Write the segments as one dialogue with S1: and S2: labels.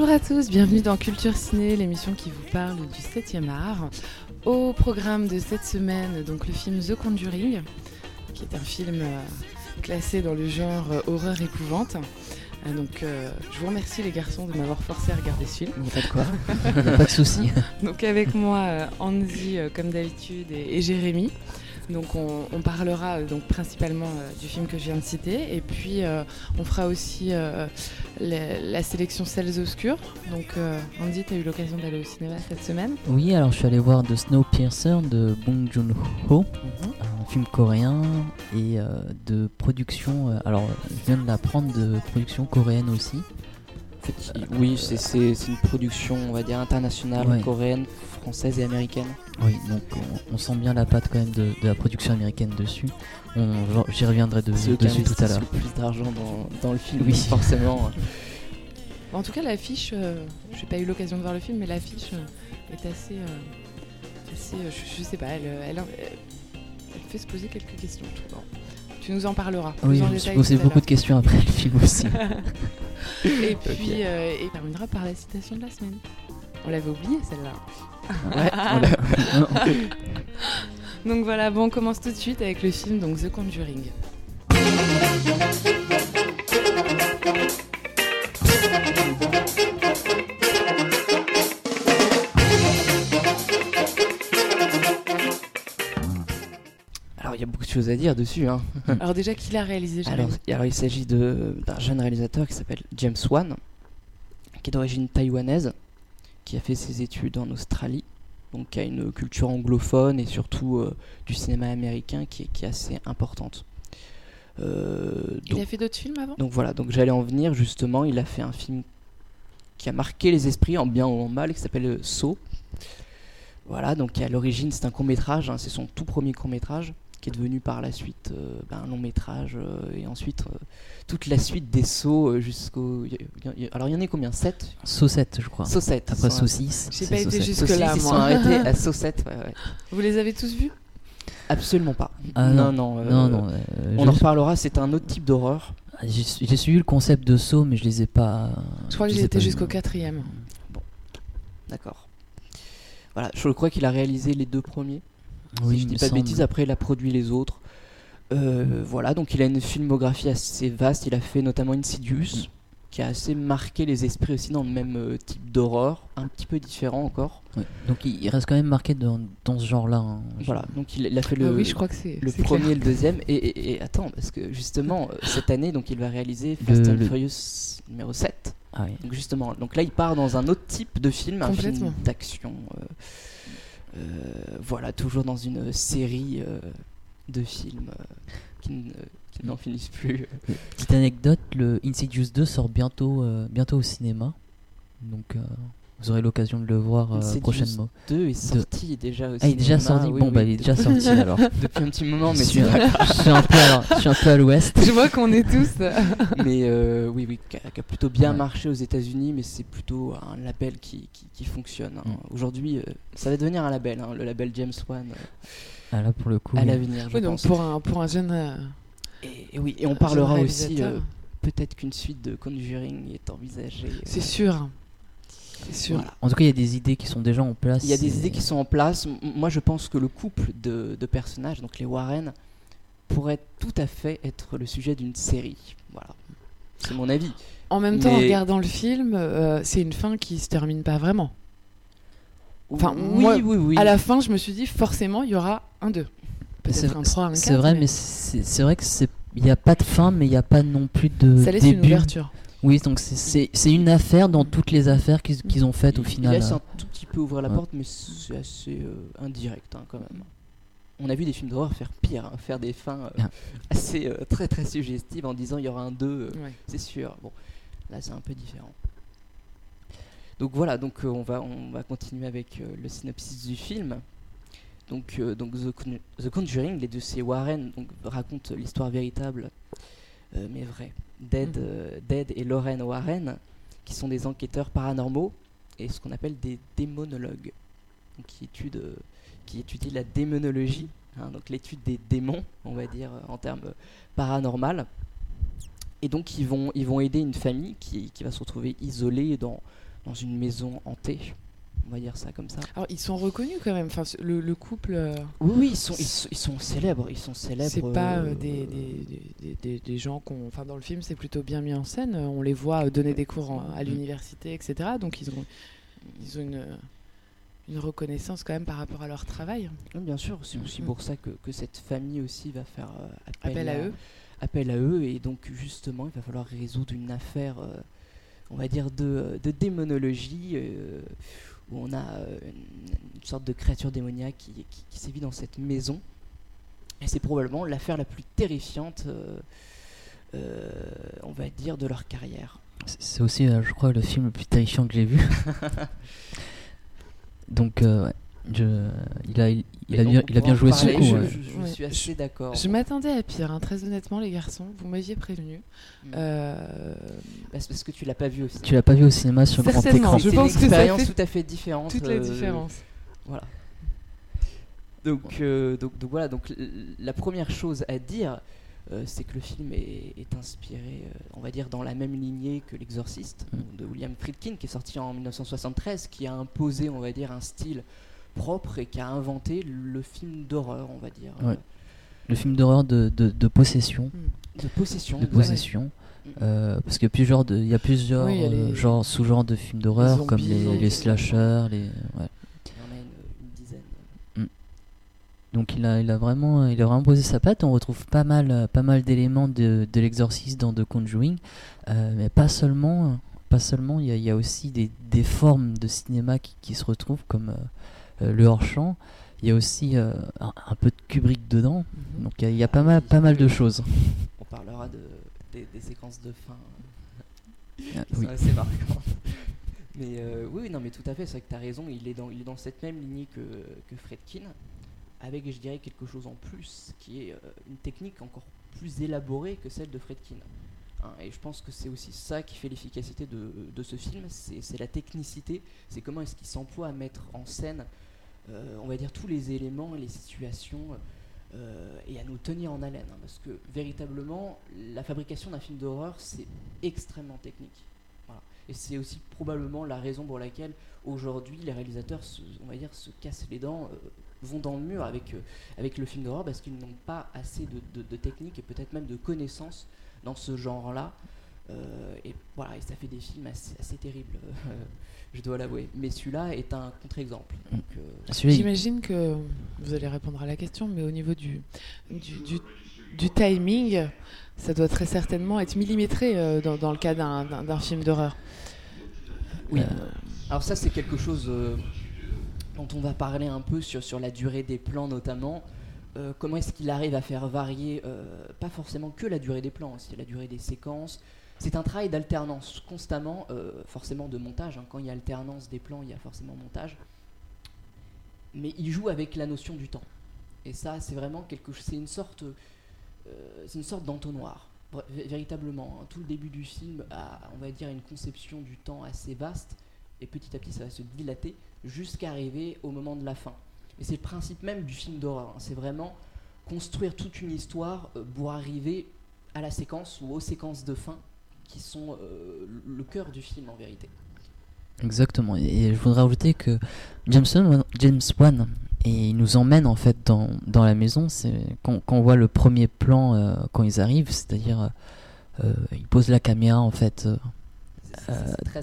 S1: Bonjour à tous, bienvenue dans Culture Ciné, l'émission qui vous parle du 7e art. Au programme de cette semaine, donc le film The Conjuring, qui est un film euh, classé dans le genre euh, horreur épouvante. Euh, donc je vous remercie les garçons de m'avoir forcé à regarder ce film.
S2: Pas de quoi, pas de souci.
S1: donc avec moi Andy comme d'habitude et Jérémy. Donc on, parlera euh, donc principalement euh, du film que je viens de citer et puis euh, on fera aussi la, sélection Celles Obscures. Donc Andy, tu as eu l'occasion d'aller au cinéma cette semaine?
S2: Oui, alors je suis allé voir The Snowpiercer de Bong Joon-ho, mhm. un film coréen et de production, alors je viens de l'apprendre, de production coréenne aussi.
S3: oui, c'est une production, on va dire, internationale, coréenne, française et américaine.
S2: Oui, donc on, sent bien la patte quand même de, la production américaine dessus. J'y reviendrai de, dessus tout à l'heure.
S3: plus d'argent dans, dans, le film, oui. forcément.
S1: en tout cas, l'affiche, euh, j'ai pas eu l'occasion de voir le film, mais l'affiche euh, est assez. Euh, assez je, sais pas, elle, elle, fait se poser quelques questions. Tu nous en parleras.
S2: Oui, je me suis posé beaucoup de questions après le film aussi.
S1: et puis, et terminera par la citation de la semaine. On l'avait oublié celle-là. donc voilà, bon, on commence tout de suite avec le film donc The Conjuring.
S3: Alors il y a beaucoup de choses à dire dessus. Hein.
S1: Alors déjà, qui l'a réalisé
S3: alors, alors, il s'agit d'un jeune réalisateur qui s'appelle James Wan, qui est d'origine taïwanaise qui a fait ses études en Australie, donc qui a une culture anglophone et surtout euh, du cinéma américain qui est, qui est assez importante.
S1: Euh, il a fait d'autres films avant?
S3: Donc voilà, donc j'allais en venir justement, il a fait un film qui a marqué les esprits en bien ou en mal, qui s'appelle Saut. Voilà, donc à l'origine c'est un court métrage, hein, c'est son tout premier court métrage qui est devenu par la suite euh, ben, un long métrage et ensuite toute la suite des sauts euh, jusqu'au. Alors il y en a combien? 7
S2: Saut 7, je crois.
S3: Saut 7.
S2: Après Saut 6.
S1: J'ai pas été jusque-là, moi.
S3: Ils sont arrêtés à Saut 7.
S1: Vous les avez tous vus?
S3: Absolument pas.
S2: Ah, non, non. Euh, non, non
S3: euh, on en reparlera, c'est un autre type d'horreur.
S2: Ah, j'ai suivi le concept de saut, mais je les ai pas.
S1: Je crois que j'ai été jusqu'au quatrième.
S3: Bon, d'accord. Voilà, je crois qu'il a réalisé les deux premiers. Oui, si je dis pas de bêtises, après il a produit les autres. Euh, voilà, donc il a une filmographie assez vaste. Il a fait notamment Insidious, qui a assez marqué les esprits aussi dans le même euh, type d'horreur, un petit peu différent encore.
S2: Donc il reste quand même marqué dans, ce genre-là. Hein.
S3: Voilà, donc il, a fait le,
S1: ah je crois que le
S3: premier et le deuxième. Et, attends, parce que justement, euh, cette année, donc il va réaliser Fast and Furious numéro 7. Ah donc justement, donc là il part dans un autre type de film, un film d'action. Voilà, toujours dans une série de films euh, qui, n'en finissent plus.
S2: Petite anecdote, le Insidious 2 sort bientôt, euh, bientôt au cinéma. Donc euh, vous aurez l'occasion de le voir prochainement.
S3: 2 est sorti déjà aussi.
S2: Ah, il est déjà sorti Bon, bah il est déjà sorti alors.
S3: Depuis un petit moment, mais
S2: je suis, je suis un peu à, je suis un peu à l'ouest.
S1: Je vois qu'on est tous.
S3: mais oui, oui, qui a, plutôt bien marché aux États-Unis, mais c'est plutôt un label qui, qui, fonctionne. Hein. Mm. Aujourd'hui, ça va devenir un label, hein, le label James Wan.
S2: Ah là, pour le coup.
S3: À l'avenir,
S1: oui, donc Pour un, pour un jeune. Euh,
S3: et, oui, et on parlera aussi. Euh, peut-être qu'une suite de Conjuring est envisagée. Euh,
S1: C'est sûr.
S2: En tout cas, il y a des idées qui sont déjà en place.
S3: Il y a des idées qui sont en place. moi, je pense que le couple de, de, personnages, donc les Warren, pourrait tout à fait être le sujet d'une série. Voilà. C'est mon avis.
S1: En même temps, en regardant le film, c'est une fin qui se termine pas vraiment. Enfin, oui, oui, oui. À la fin, je me suis dit forcément, il y aura un 2.
S2: Peut-être un 3, un 4. C'est vrai, mais, c'est vrai que c'est il n'y a pas de fin, mais il n'y a pas non plus de.
S1: Ça laisse
S2: début. une
S1: ouverture.
S2: Oui, donc c'est une affaire dans toutes les affaires qu'ils ont faites au final.
S3: Il laisse un tout petit peu ouvrir la porte, mais c'est assez euh, indirect hein, quand même. On a vu des films d'horreur faire pire, hein, faire des fins euh, assez euh, très très suggestives en disant il y aura un 2, c'est sûr. Bon, là c'est un peu différent. Donc voilà, donc euh, on, va, on va continuer avec euh, le synopsis du film. Donc, euh, donc The, Conjuring, les deux c'est Warren donc, racontent l'histoire véritable, mais vraie, mm. et Lorraine Warren, qui sont des enquêteurs paranormaux et ce qu'on appelle des démonologues, qui, étudient, qui étudient la démonologie, hein, donc l'étude des démons, on va dire en termes paranormal. Et donc ils vont, ils vont aider une famille qui, qui va se retrouver isolée dans, dans une maison hantée on va dire ça comme ça.
S1: Alors ils sont reconnus quand même, enfin, le, couple. Euh,
S3: oui, oui, ils sont, ils sont, célèbres, ils sont célèbres.
S1: C'est pas euh, des, des, des, des, gens qu'on, enfin dans le film c'est plutôt bien mis en scène. On les voit donner des cours à l'université, etc. Donc ils ont, ils ont une, une reconnaissance quand même par rapport à leur travail.
S3: bien sûr, c'est aussi mm. pour ça que, que, cette famille aussi va faire euh,
S1: appel, à, eux.
S3: Appel à eux et donc justement il va falloir résoudre une affaire, on va dire de, de démonologie où on a euh, une, sorte de créature démoniaque qui, qui, sévit dans cette maison. Et c'est probablement l'affaire la plus terrifiante, euh, euh, on va dire, de leur carrière.
S2: C'est aussi, je crois, le film le plus terrifiant que j'ai vu. Donc, je, il, a, il, a bien, il a bien joué ce coup.
S3: Je, suis assez d'accord.
S1: Je m'attendais à pire, hein, très honnêtement, les garçons. Vous m'aviez prévenu.
S3: Hmm. Euh... Bah, parce que tu l'as pas vu au cinéma.
S2: Tu l'as pas vu au cinéma sur grand écran.
S3: Je pense une expérience tout à fait différente.
S1: Toute la euh, différence.
S3: Voilà. Donc, euh, donc, donc, voilà. Donc la première chose à dire, euh, c'est que le film est, est inspiré, on va dire, dans la même lignée que L'Exorciste hmm. de William Friedkin, qui est sorti en 1973, qui a imposé, on va dire, un style propre et qui a inventé le film d'horreur, on va dire.
S2: Le film d'horreur de, de, possession.
S3: De possession.
S2: De possession. Euh, parce qu'il y a plusieurs, de, il y a plusieurs euh, genres, sous-genres de films d'horreur, comme les, les slashers, les. Ouais.
S3: Il y en a une, une dizaine.
S2: Mm. Donc il a, il a vraiment, il a vraiment posé sa patte. On retrouve pas mal, pas mal d'éléments de, de l'exorcisme dans The Conjuring, euh, mais pas seulement, pas seulement. Il y a, il y a aussi des, des, formes de cinéma qui, qui se retrouvent comme euh, le hors-champ. Il y a aussi euh, un, peu de Kubrick dedans. Mhm. Donc il y, a, pas, mal, pas mal de choses.
S3: On parlera de, des, séquences de fin. Ah, oui. C'est marquant. Mais euh, oui, non, mais tout à fait, c'est vrai que tu as raison, il est, dans, il est dans cette même lignée que, que Fredkin, avec, je dirais, quelque chose en plus, qui est une technique encore plus élaborée que celle de Fredkin. Hein, et je pense que c'est aussi ça qui fait l'efficacité de, de, ce film, c'est la technicité, c'est comment est-ce qu'il s'emploie à mettre en scène euh, on va dire, tous les éléments et les situations euh, et à nous tenir en haleine. Hein, parce que véritablement, la fabrication d'un film d'horreur, c'est extrêmement technique. Et c'est aussi probablement la raison pour laquelle aujourd'hui les réalisateurs, on va dire, se cassent les dents, euh, vont dans le mur avec, avec le film d'horreur parce qu'ils n'ont pas assez de, de, technique et peut-être même de connaissances dans ce genre-là. Et voilà, et ça fait des films assez, assez terribles je dois l'avouer. Mais celui-là est un contre-exemple. Mm. Euh,
S1: J'imagine que vous allez répondre à la question, mais au niveau du, du, timing, ça doit très certainement être millimétré euh, dans, le cas d'un film d'horreur.
S3: Oui. Euh, Alors ça, c'est quelque chose dont on va parler un peu sur, sur la durée des plans notamment. comment est-ce qu'il arrive à faire varier, pas forcément que la durée des plans, aussi la durée des séquences, c'est un travail d'alternance constamment, euh, forcément de montage. Hein. Quand il y a alternance des plans, il y a forcément montage. Mais il joue avec la notion du temps. Et ça, c'est vraiment quelque chose. C'est une sorte, euh, c'est une sorte d'entonnoir. Véritablement, hein. tout le début du film a, on va dire, une conception du temps assez vaste, et petit à petit, ça va se dilater jusqu'à arriver au moment de la fin. Et c'est le principe même du film d'horreur. Hein. C'est vraiment construire toute une histoire euh, pour arriver à la séquence ou aux séquences de fin qui sont euh, le cœur du film en vérité.
S2: Exactement. Et je voudrais ajouter que Jameson, James Wan, et il nous emmène en fait dans, dans la maison. C'est quand, on voit le premier plan euh, quand ils arrivent, c'est-à-dire euh, il pose la caméra en fait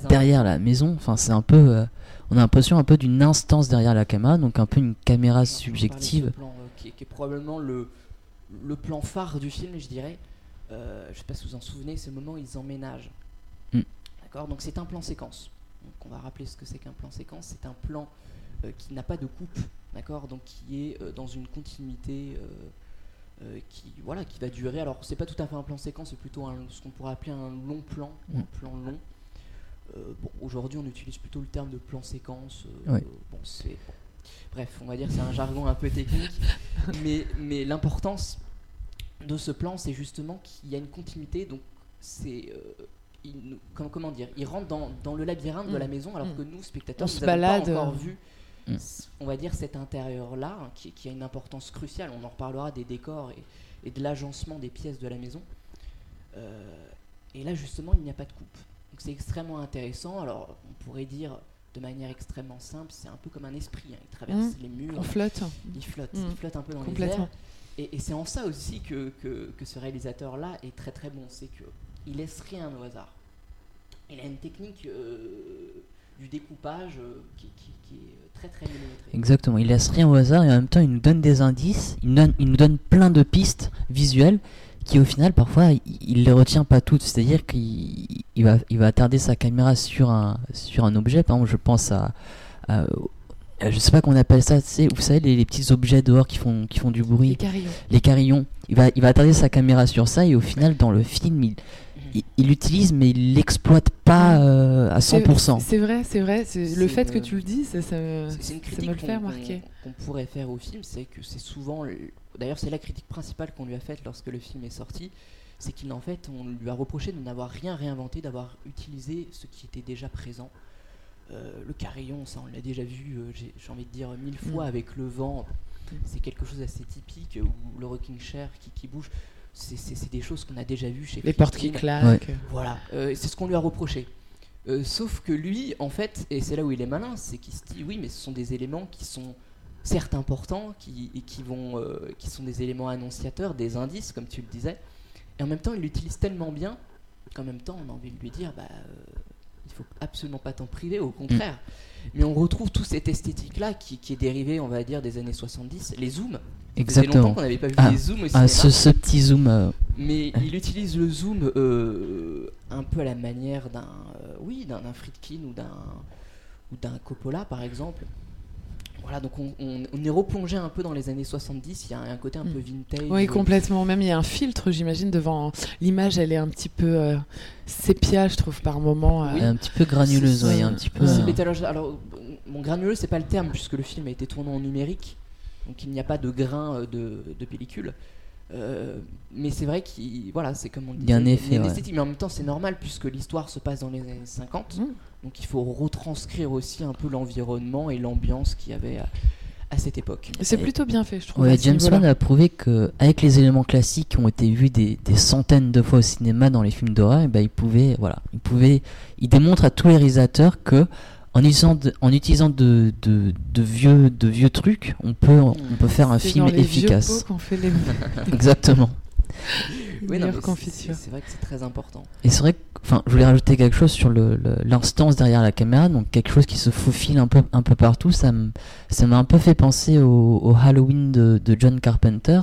S2: derrière la maison. Enfin, c'est un peu, on a l'impression un peu d'une instance derrière la caméra, donc un peu une caméra subjective.
S3: qui, est, probablement le, le plan phare du film, je dirais. Euh, je ne sais pas si vous en souvenez, ce moment où ils emménagent. Mm. D'accord? Donc c'est un plan séquence. Donc on va rappeler ce que c'est qu'un plan séquence. C'est un plan euh, qui n'a pas de coupe, d'accord? Donc qui est euh, dans une continuité qui, voilà, qui va durer. Alors c'est pas tout à fait un plan séquence, c'est plutôt ce qu'on pourrait appeler un long plan, un mm. plan long. bon, aujourd'hui on utilise plutôt le terme de plan séquence. bon, c'est bref, on va dire c'est un jargon un peu technique, mais, mais l'importance de ce plan, c'est justement qu'il y a une continuité. Donc, c'est. Euh, comment, dire Il rentre dans, le labyrinthe de la mm. maison, alors que mm. nous, spectateurs, nous n'avons pas encore vu, mm. on va dire, cet intérieur-là, hein, qui, a une importance cruciale. On en reparlera des décors et, de l'agencement des pièces de la maison. Euh, Et là, justement, il n'y a pas de coupe. Donc c'est extrêmement intéressant. Alors, on pourrait dire de manière extrêmement simple, c'est un peu comme un esprit. Hein. Il traverse mmh. les murs.
S1: On flotte.
S3: Il flotte. Il flotte un peu dans les airs. Et, c'est en ça aussi que, que, ce réalisateur-là est très très bon. C'est qu'il laisse rien au hasard. Il a une technique euh, du découpage euh, qui, est très très millimétrée.
S2: Exactement. Il laisse rien au hasard et en même temps, il nous donne des indices. Il, nous donne plein de pistes visuelles qui au final parfois il, les retient pas toutes c'est à dire qu'il il va il va attarder sa caméra sur un sur un objet par exemple je pense à, je sais pas qu'on appelle ça c'est vous savez les, petits objets dehors qui font qui font du bruit
S1: les carillons
S2: les carillons il va il va attarder sa caméra sur ça et au final dans le film il il l'utilise mais il l'exploite pas euh, à 100%.
S1: C'est vrai, c'est vrai. Le fait que tu le dis, ça, ça,
S3: une critique me le fait remarquer. Qu'on pourrait faire au film, c'est que c'est souvent D'ailleurs, c'est la critique principale qu'on lui a faite lorsque le film est sorti. C'est qu'en fait, on lui a reproché de n'avoir rien réinventé, d'avoir utilisé ce qui était déjà présent. Euh, le carillon, ça on l'a déjà vu, euh, j'ai envie de dire mille fois mm. avec le vent. C'est quelque chose d'assez typique, ou le rocking chair qui, qui bouge. C'est des choses qu'on a déjà vues chez
S1: Les portes qui claquent.
S3: Voilà, euh, c'est ce qu'on lui a reproché. sauf que lui, en fait, et c'est là où il est malin, c'est qu'il se dit oui, mais ce sont des éléments qui sont certes importants, qui, et qui, vont, euh, qui sont des éléments annonciateurs, des indices, comme tu le disais. Et en même temps, il l'utilise tellement bien qu'en même temps, on a envie de lui dire, bah, euh, faut absolument pas t'en priver, au contraire. Mm. Mais on retrouve toute cette esthétique-là qui, qui, est dérivée, on va dire, des années 70, les zooms.
S2: Exactement.
S3: longtemps qu'on n'avait pas vu
S2: ah,
S3: les zooms aussi.
S2: Ah, ce, ce, petit zoom. Euh,
S3: Mais il utilise le zoom un peu à la manière d'un, oui, d'un Friedkin ou d'un ou d'un Coppola, par exemple. Voilà, donc on, est replongé un peu dans les années 70, il y a un côté un peu hmm. vintage.
S1: Oui, complètement. Même il y a un filtre, j'imagine, devant l'image, elle est un petit peu euh, sépia, je trouve, par moment.
S2: Euh. Un petit peu granuleuse, oui, un petit peu.
S3: Euh. Alors, mon granuleuse, c'est pas le terme, puisque le film a été tourné en numérique, donc il n'y a pas de grain de, de pellicule. Mais c'est vrai qu'il voilà, c'est comme on dit.
S2: Il y a un effet.
S3: mais en même temps, c'est normal puisque l'histoire se passe dans les années 50. Donc il faut retranscrire aussi un peu l'environnement et l'ambiance qu'il y avait à, cette époque.
S1: C'est plutôt bien fait, je trouve.
S2: Ouais, James Wan a prouvé que avec les éléments classiques qui ont été vus des, centaines de fois au cinéma dans les films d'horreur, eh ben, il pouvait, voilà, il pouvait, il démontre à tous les réalisateurs que en utilisant de, en utilisant de, de, de, vieux, de vieux trucs, on peut, on peut faire un film efficace.
S1: fait les...
S2: Exactement.
S3: oui, c'est vrai que c'est très important.
S2: Et c'est vrai que, enfin, je voulais rajouter quelque chose sur l'instance le, derrière la caméra, donc quelque chose qui se faufile un peu, un peu partout. Ça m'a un peu fait penser au, Halloween de, de, John Carpenter.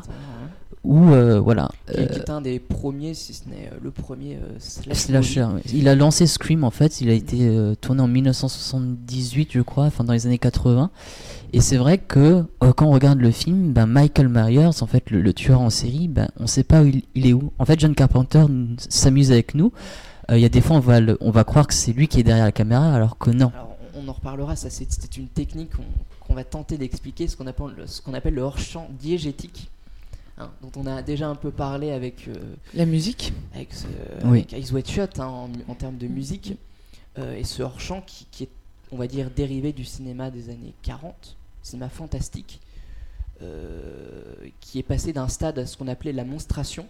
S2: Où, euh, voilà.
S3: Qui, est euh, un des premiers, si ce n'est euh, le premier
S2: slasher. Il a lancé Scream en fait, il a été tourné en 1978, je crois, enfin dans les années 80. Et c'est vrai que quand on regarde le film, ben, Michael Myers, en fait, le, tueur en série, ben, on ne sait pas où il, est où. En fait, John Carpenter s'amuse avec nous. Il y a des fois, on va, on va croire que c'est lui qui est derrière la caméra, alors que non.
S3: on en reparlera, ça c'est une technique qu'on va tenter d'expliquer, ce qu'on appelle, ce qu'on appelle le hors-champ diégétique. Hein, dont on a déjà un peu parlé avec euh,
S1: la musique,
S3: avec, oui. avec Shut hein, en, termes de musique, et ce hors-champ qui, qui, est, on va dire, dérivé du cinéma des années 40, cinéma fantastique, euh, qui est passé d'un stade à ce qu'on appelait la monstration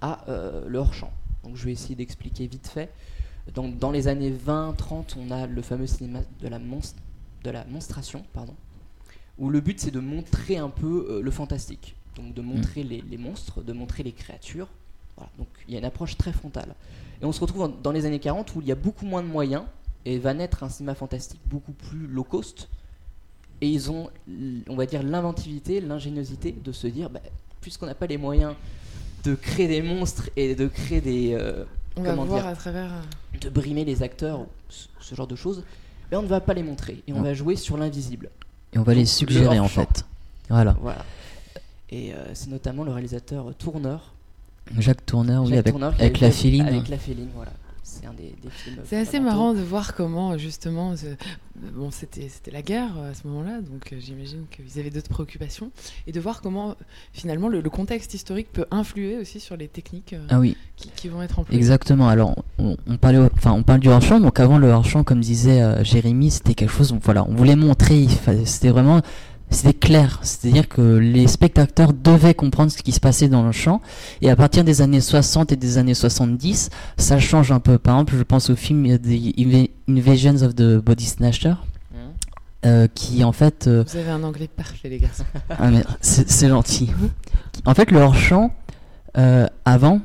S3: à euh, le hors-champ. Donc je vais essayer d'expliquer vite fait. Donc, dans les années 20-30, on a le fameux cinéma de la, de la monstration, pardon, où le but c'est de montrer un peu euh, le fantastique, donc de montrer les, monstres, de montrer les créatures. Donc il y a une approche très frontale. Et on se retrouve dans les années 40 où il y a beaucoup moins de moyens et va naître un cinéma fantastique beaucoup plus low cost, et ils ont, on va dire, l'inventivité, l'ingéniosité de se dire, bah, puisqu'on n'a pas les moyens de créer des monstres et de créer des. Euh,
S1: on va voir à travers.
S3: Euh, de brimer les acteurs, ce genre de choses, mais on ne va pas les montrer et on va jouer sur l'invisible.
S2: Et on va les suggérer en fait. Voilà.
S3: voilà. Et euh, c'est notamment le réalisateur Tourneur.
S2: Jacques Tourneur, oui, avec, avec, la féline.
S3: Avec la féline, voilà c'est un des, films.
S1: C'est assez marrant de voir comment, justement, bon, c'était la guerre euh, à ce moment-là, donc euh, j'imagine qu'ils avaient d'autres préoccupations, et de voir comment, finalement, le, contexte historique peut influer aussi sur les techniques euh,
S2: ah oui.
S1: qui, vont être employées.
S2: Exactement. Alors, on, parlait, enfin, on parle du hors-champ, donc avant le hors-champ, comme disait Jérémy, c'était quelque chose, voilà, on voulait montrer, c'était vraiment c'était clair, c'est-à-dire que les spectateurs devaient comprendre ce qui se passait dans le champ, et à partir des années 60 et des années 70, ça change un peu. Par exemple, je pense au film The Invasions of the Body Snatcher, mmh. euh, qui en fait...
S1: Euh, Vous avez un anglais parfait les garçons.
S2: ah mais c'est gentil. En fait, le hors-champ, euh, avant,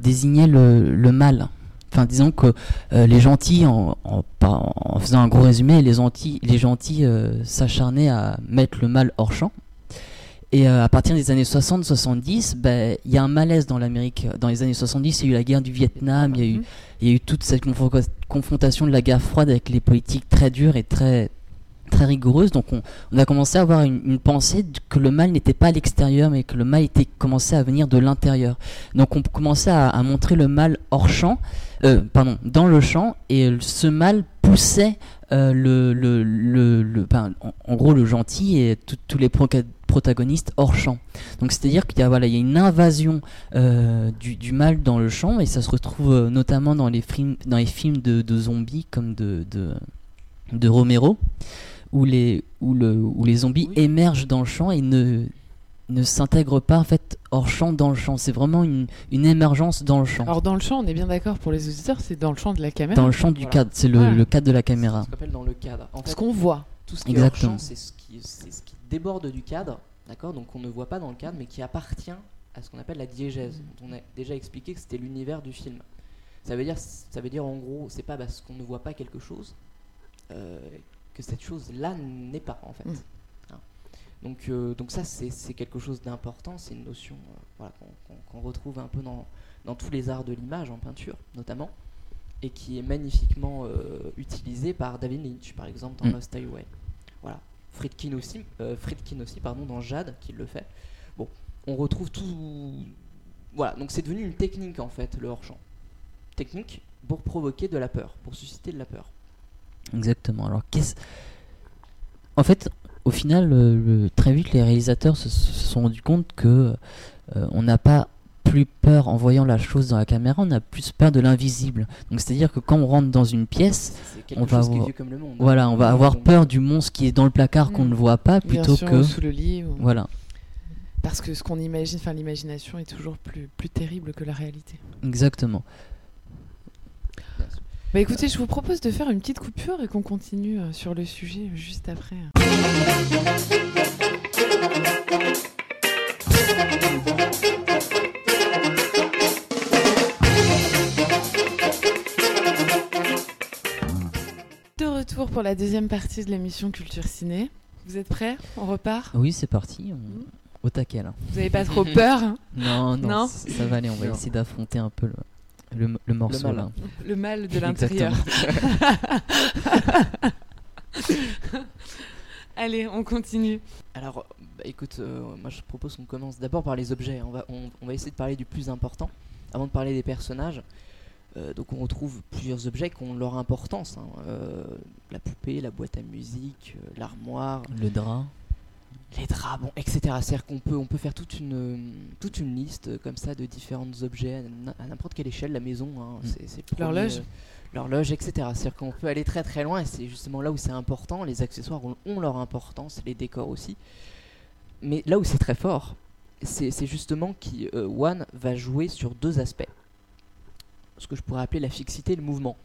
S2: désignait le, le mal. Enfin, disons que euh, les gentils, en, faisant un gros résumé, les gentils, les gentils euh, s'acharnaient à mettre le mal hors champ. Et euh, à partir des années 60-70, ben, il y a un malaise dans l'Amérique. Dans les années 70, il y a eu la guerre du Vietnam, il y a eu toute cette confrontation de la guerre froide avec les politiques très dures et très, très rigoureuse. Donc on, a commencé à avoir une, pensée que le mal n'était pas à l'extérieur, mais que le mal était commencé à venir de l'intérieur. Donc on commençait à, montrer le mal hors champ, euh, pardon, dans le champ, et ce mal poussait euh, le, le, le, en, gros le gentil et tous les protagonistes hors champ. Donc c'est-à-dire qu'il y a voilà, il y a une invasion euh, du, mal dans le champ et ça se retrouve notamment dans les films dans les films de, zombies comme de, de Romero où les, où le, où les zombies émergent dans le champ et ne, ne s'intègrent pas en fait hors champ dans le champ. C'est vraiment une, une, émergence dans le champ.
S1: Alors dans le champ, on est bien d'accord pour les auditeurs, c'est dans le champ de la caméra.
S2: Dans le champ du cadre, c'est le, le, cadre de la caméra.
S3: Ce qu'on appelle dans le cadre.
S1: En fait, ce qu'on voit.
S3: Tout ce qui est hors champ, c'est ce qui, ce qui déborde du cadre, d'accord? Donc on ne voit pas dans le cadre, mais qui appartient à ce qu'on appelle la diégèse. on a déjà expliqué que c'était l'univers du film. Ça veut dire, ça veut dire en gros, c'est pas parce qu'on ne voit pas quelque chose euh, que cette chose-là n'est pas, en fait. Mm. Hein. Donc, euh, donc ça, c'est quelque chose d'important, c'est une notion euh, qu'on retrouve un peu dans, dans, tous les arts de l'image, en peinture notamment, et qui est magnifiquement euh, utilisée par David Lynch, par exemple, dans mm. Lost Highway. Voilà. Friedkin aussi, Friedkin aussi pardon, dans Jade, qui le fait. Bon, on retrouve tout... Voilà, donc c'est devenu une technique, en fait, le hors-champ. Technique pour provoquer de la peur, pour susciter de la peur.
S2: Exactement. Alors, qu'est-ce. En fait, au final, le, très vite, les réalisateurs se, sont rendus compte que euh, on n'a pas plus peur en voyant la chose dans la caméra, on a plus peur de l'invisible. Donc c'est-à-dire que quand on rentre dans une pièce, on va avoir,
S3: hein.
S2: voilà, on va avoir peur du monstre qui est dans le placard qu'on mm. ne voit pas plutôt que
S1: sous le lit.
S2: Voilà.
S1: Parce que ce qu'on imagine, enfin l'imagination est toujours plus plus terrible que la réalité.
S2: Exactement.
S1: Bah écoutez, je vous propose de faire une petite coupure et qu'on continue euh, sur le sujet juste après. De retour pour la deuxième partie de l'émission Culture Ciné. Vous êtes prêts? On repart?
S2: Oui, c'est parti. Au taquet là.
S1: Vous n'avez pas trop peur hein?
S2: Non, non, ça va aller. On va essayer d'affronter un peu le, le, morceau
S1: le
S2: mal.
S1: Le mal de l'intérieur. Allez, on continue.
S3: Alors, bah, écoute, euh, moi je propose qu'on commence d'abord par les objets. On va, on, va essayer de parler du plus important avant de parler des personnages. Euh, donc on retrouve plusieurs objets qui ont leur importance. Hein. Euh, la poupée, la boîte à musique, l'armoire.
S2: Le drap
S3: les draps, bon, etc. C'est-à-dire qu'on peut, on peut faire toute une, toute une liste comme ça de différents objets à n'importe quelle échelle, la maison, hein, mm.
S1: c'est l'horloge,
S3: l'horloge, etc. C'est-à-dire qu'on peut aller très très loin et c'est justement là où c'est important. Les accessoires ont, leur importance, les décors aussi. Mais là où c'est très fort, c'est justement qui euh, One va jouer sur deux aspects. Ce que je pourrais appeler la fixité et le mouvement.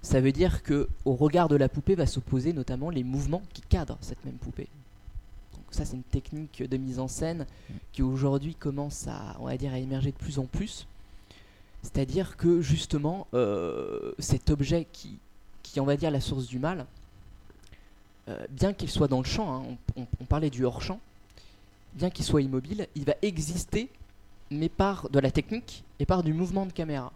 S3: Ça veut dire que au regard de la poupée va s'opposer notamment les mouvements qui cadrent cette même poupée ça, c'est une technique de mise en scène qui aujourd'hui commence à, dire, à émerger de plus en plus. C'est-à-dire que justement, euh, cet objet qui, qui, on va dire, la source du mal, euh, bien qu'il soit dans le champ, hein, on, parlait du hors-champ, bien qu'il soit immobile, il va exister, mais par de la technique et par du mouvement de caméra.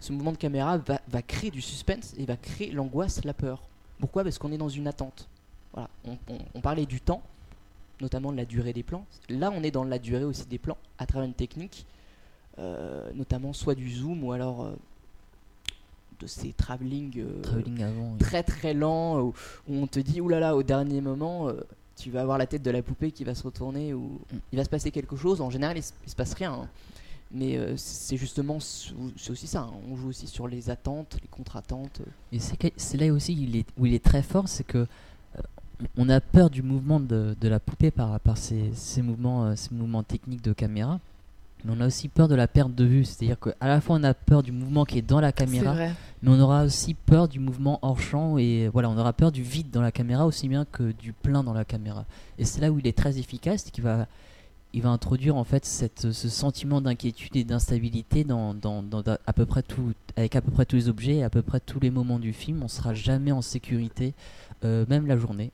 S3: Ce mouvement de caméra va, va créer du suspense et va créer l'angoisse, la peur. Pourquoi? Parce qu'on est dans une attente. Voilà, on parlait du temps notamment de la durée des plans. Là, on est dans la durée aussi des plans à travers une technique, euh, notamment soit du zoom ou alors euh, de ces travelling,
S2: euh,
S3: très très lents où, on te dit oulala là là, au dernier moment tu vas avoir la tête de la poupée qui va se retourner ou mm. il va se passer quelque chose. En général, il, se passe rien. Hein. Mais c'est justement, c'est aussi ça. Hein. On joue aussi sur les attentes, les contre-attentes.
S2: Et c'est là aussi il est, où il est très fort, c'est que on a peur du mouvement de, la poupée par, par ces, mouvements, euh, ces mouvements techniques de caméra. Mais on a aussi peur de la perte de vue, c'est-à-dire qu'à la fois on a peur du mouvement qui est dans la caméra, mais on aura aussi peur du mouvement hors champ et voilà, on aura peur du vide dans la caméra aussi bien que du plein dans la caméra. Et c'est là où il est très efficace, qu'il va il va introduire en fait cette, ce sentiment d'inquiétude et d'instabilité dans, dans, dans, à peu près tout, avec à peu près tous les objets et à peu près tous les moments du film. On sera jamais en sécurité, euh, même la journée.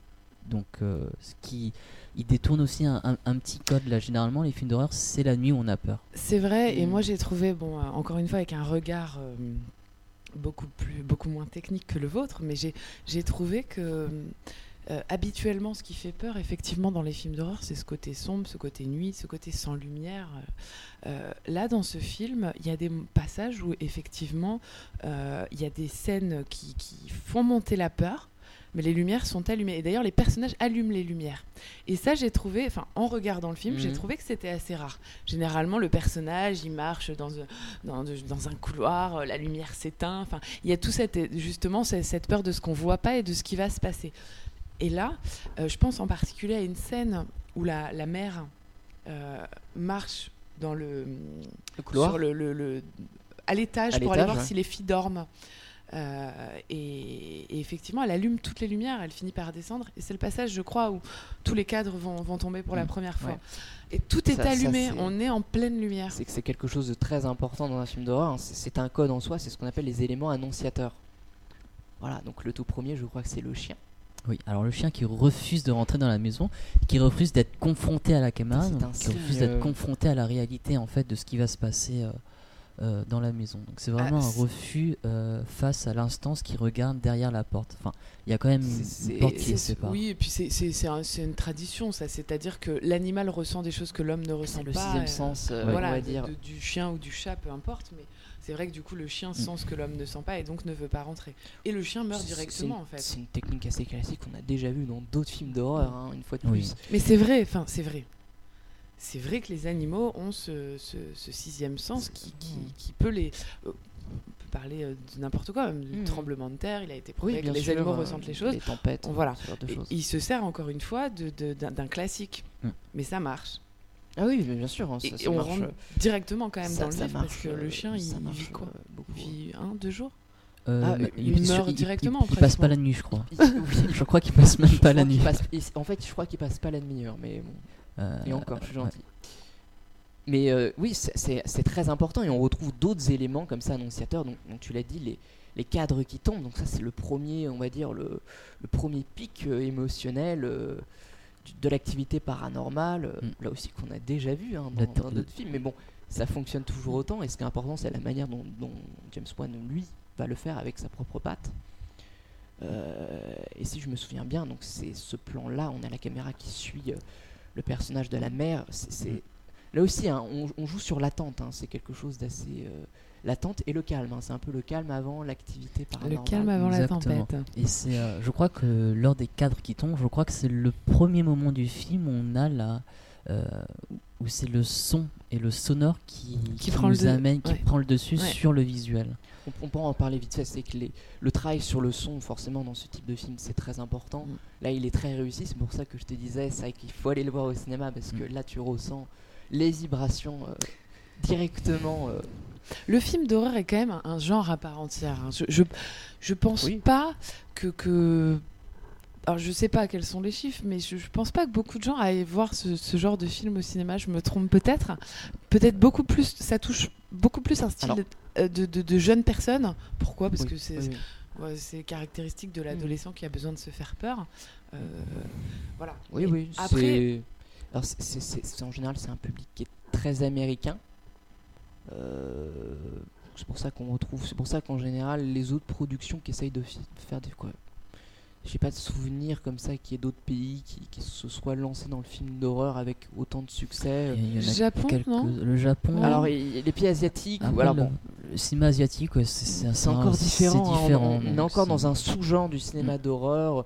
S2: Donc, euh, ce qui il détourne aussi un, un, petit code là. Généralement, les films d'horreur, c'est la nuit où on a peur.
S1: C'est vrai. Et mm. moi, j'ai trouvé, bon, euh, encore une fois, avec un regard beaucoup plus, beaucoup moins technique que le vôtre, mais j'ai trouvé que euh, habituellement, ce qui fait peur, effectivement, dans les films d'horreur, c'est ce côté sombre, ce côté nuit, ce côté sans lumière. Euh, là, dans ce film, il y a des passages où, effectivement, euh, il y a des scènes qui, font monter la peur, mais les lumières sont allumées. Et d'ailleurs, les personnages allument les lumières. Et ça, j'ai trouvé, enfin, en regardant le film, j'ai mhm. trouvé que c'était assez rare. Généralement, le personnage, il marche dans, dans, dans un couloir, la lumière s'éteint. Enfin, il y a tout cette, justement cette peur de ce qu'on voit pas et de ce qui va se passer. Et là, euh, je pense en particulier à une scène où la, la mère euh, marche dans le,
S3: couloir,
S1: sur le, à l'étage pour aller voir si les filles dorment. Euh, et, effectivement, elle allume toutes les lumières, elle finit par descendre. Et c'est le passage, je crois, où tous les cadres vont, vont tomber pour la mm. première fois. Et tout est allumé, on est en pleine lumière.
S3: C'est que c'est quelque chose de très important dans un film d'horreur. Hein. C'est un code en soi, c'est ce qu'on appelle les éléments annonciateurs. Voilà, donc le tout premier, je crois que c'est le chien.
S2: Oui, alors le chien qui refuse de rentrer dans la maison, qui refuse d'être confronté à la caméra, qui refuse d'être euh, confronté à la réalité en fait de ce qui va se passer euh, euh, dans la maison. Donc c'est vraiment ah, un refus face à l'instance qui regarde derrière la porte. Enfin, il y a quand même une porte qui sépare.
S1: Oui, et puis c'est une tradition, ça. C'est-à-dire que l'animal ressent des choses que l'homme ne ressent pas.
S3: Le sixième sens,
S1: voilà,
S3: on va dire.
S1: du chien ou du chat, peu importe, mais c'est vrai que du coup le chien mm. sent ce que l'homme ne sent pas et donc ne veut pas rentrer. Et le chien meurt directement en fait.
S3: C'est une technique assez classique qu'on a déjà vu dans d'autres films d'horreur, hein, une fois de plus.
S1: Mais c'est vrai, enfin c'est vrai. C'est vrai que les animaux ont ce, sixième sens qui, qui, peut les. Euh, on peut parler euh, de n'importe quoi, même du mm. tremblement de terre, il a été prouvé que les animaux ressentent les choses. Les
S3: tempêtes,
S1: voilà. il se sert encore une fois d'un classique, mm. mais ça marche.
S3: Ah oui, bien sûr. Hein,
S1: et, on rentre directement quand même dans le livre parce que le chien, il, vit quoi? euh, beaucoup, Il vit un, deux jours?
S2: Euh, ah, il, meurt directement. Il, passe pas la nuit, je crois. je crois qu'il passe même pas la nuit.
S3: en fait, je crois qu'il passe pas la demi-heure, mais bon. Euh, et encore, je suis gentil. Mais oui, c'est très important et on retrouve d'autres éléments comme ça annonciateurs. Donc, donc tu l'as dit, les, les, cadres qui tombent. Donc ça, c'est le premier, on va dire, le, le premier pic émotionnel de l'activité paranormale, euh, mm. là aussi qu'on a déjà vu hein, dans, d'autres films, mais bon, ça fonctionne toujours autant, et ce qui est important, c'est la manière dont, James Wan, lui, va le faire avec sa propre patte. Euh, et si je me souviens bien, donc c'est ce plan-là, on a la caméra qui suit euh, le personnage de la mère. C'est, mm. là aussi, hein, on, joue sur l'attente. Hein, c'est quelque chose d'assez l'attente et le calme. Hein. C'est un peu le calme avant l'activité paranormale.
S1: Le calme avant la tempête.
S2: Et c'est, euh, je crois que lors des cadres qui tombent, je crois que c'est le premier moment du film où on a la, euh, où c'est le son et le sonore qui, qui, prend nous le amène, qui prend le dessus sur le visuel.
S3: On, peut en parler vite fait, c'est que les, le travail sur le son, forcément, dans ce type de film, c'est très important. Mm. Là, il est très réussi, c'est pour ça que je te disais, c'est vrai qu'il faut aller le voir au cinéma parce que mm. là, tu ressens les vibrations euh, directement
S1: le film d'horreur est quand même un, genre à part entière. Hein. Je, je, pense pas que, que. Alors, je sais pas quels sont les chiffres, mais je, je pense pas que beaucoup de gens aillent voir ce, genre de film au cinéma. Je me trompe peut-être. Peut-être beaucoup plus. Ça touche beaucoup plus un style de, de, jeunes personnes. Pourquoi? Parce que c'est. caractéristique de l'adolescent qui a besoin de se faire peur. Euh, voilà.
S3: Oui, oui. Après, alors en général, c'est un public qui est très américain. Euh, c'est pour ça qu'on retrouve, c'est pour ça qu'en général, les autres productions qui essayent de, faire des quoi. J'ai pas de souvenir comme ça qu'il y ait d'autres pays qui, se soient lancés dans le film d'horreur avec autant de succès.
S1: le Japon, non
S2: Le Japon.
S3: Alors, les pays asiatiques.
S2: voilà, bon. Le cinéma asiatique, c'est
S3: encore différent. Hein. différent on, est encore dans un sous-genre du cinéma mm. d'horreur,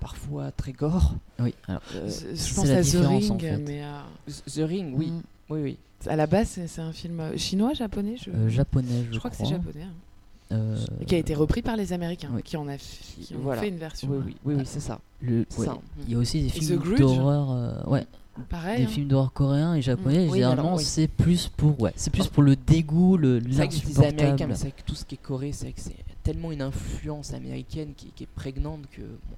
S3: parfois très gore.
S2: Oui.
S1: Alors, euh, je pense à The Ring, mais
S3: The Ring, oui, mm. oui, oui.
S1: À la base, c'est un film chinois, japonais
S2: je... Euh, japonais, je,
S1: je crois. que c'est japonais. Hein. Qui a été repris par les Américains, qui en a fait une version.
S3: Oui, oui, oui, c'est ça.
S2: Le, Il y a aussi des films d'horreur. ouais.
S1: Pareil,
S2: des hein. films d'horreur coréens et japonais, généralement c'est plus pour ouais, c'est plus pour le dégoût, le l'insupportable.
S3: américains, mais c'est que tout ce qui est coréen, c'est que c'est tellement une influence américaine qui, qui est prégnante que bon,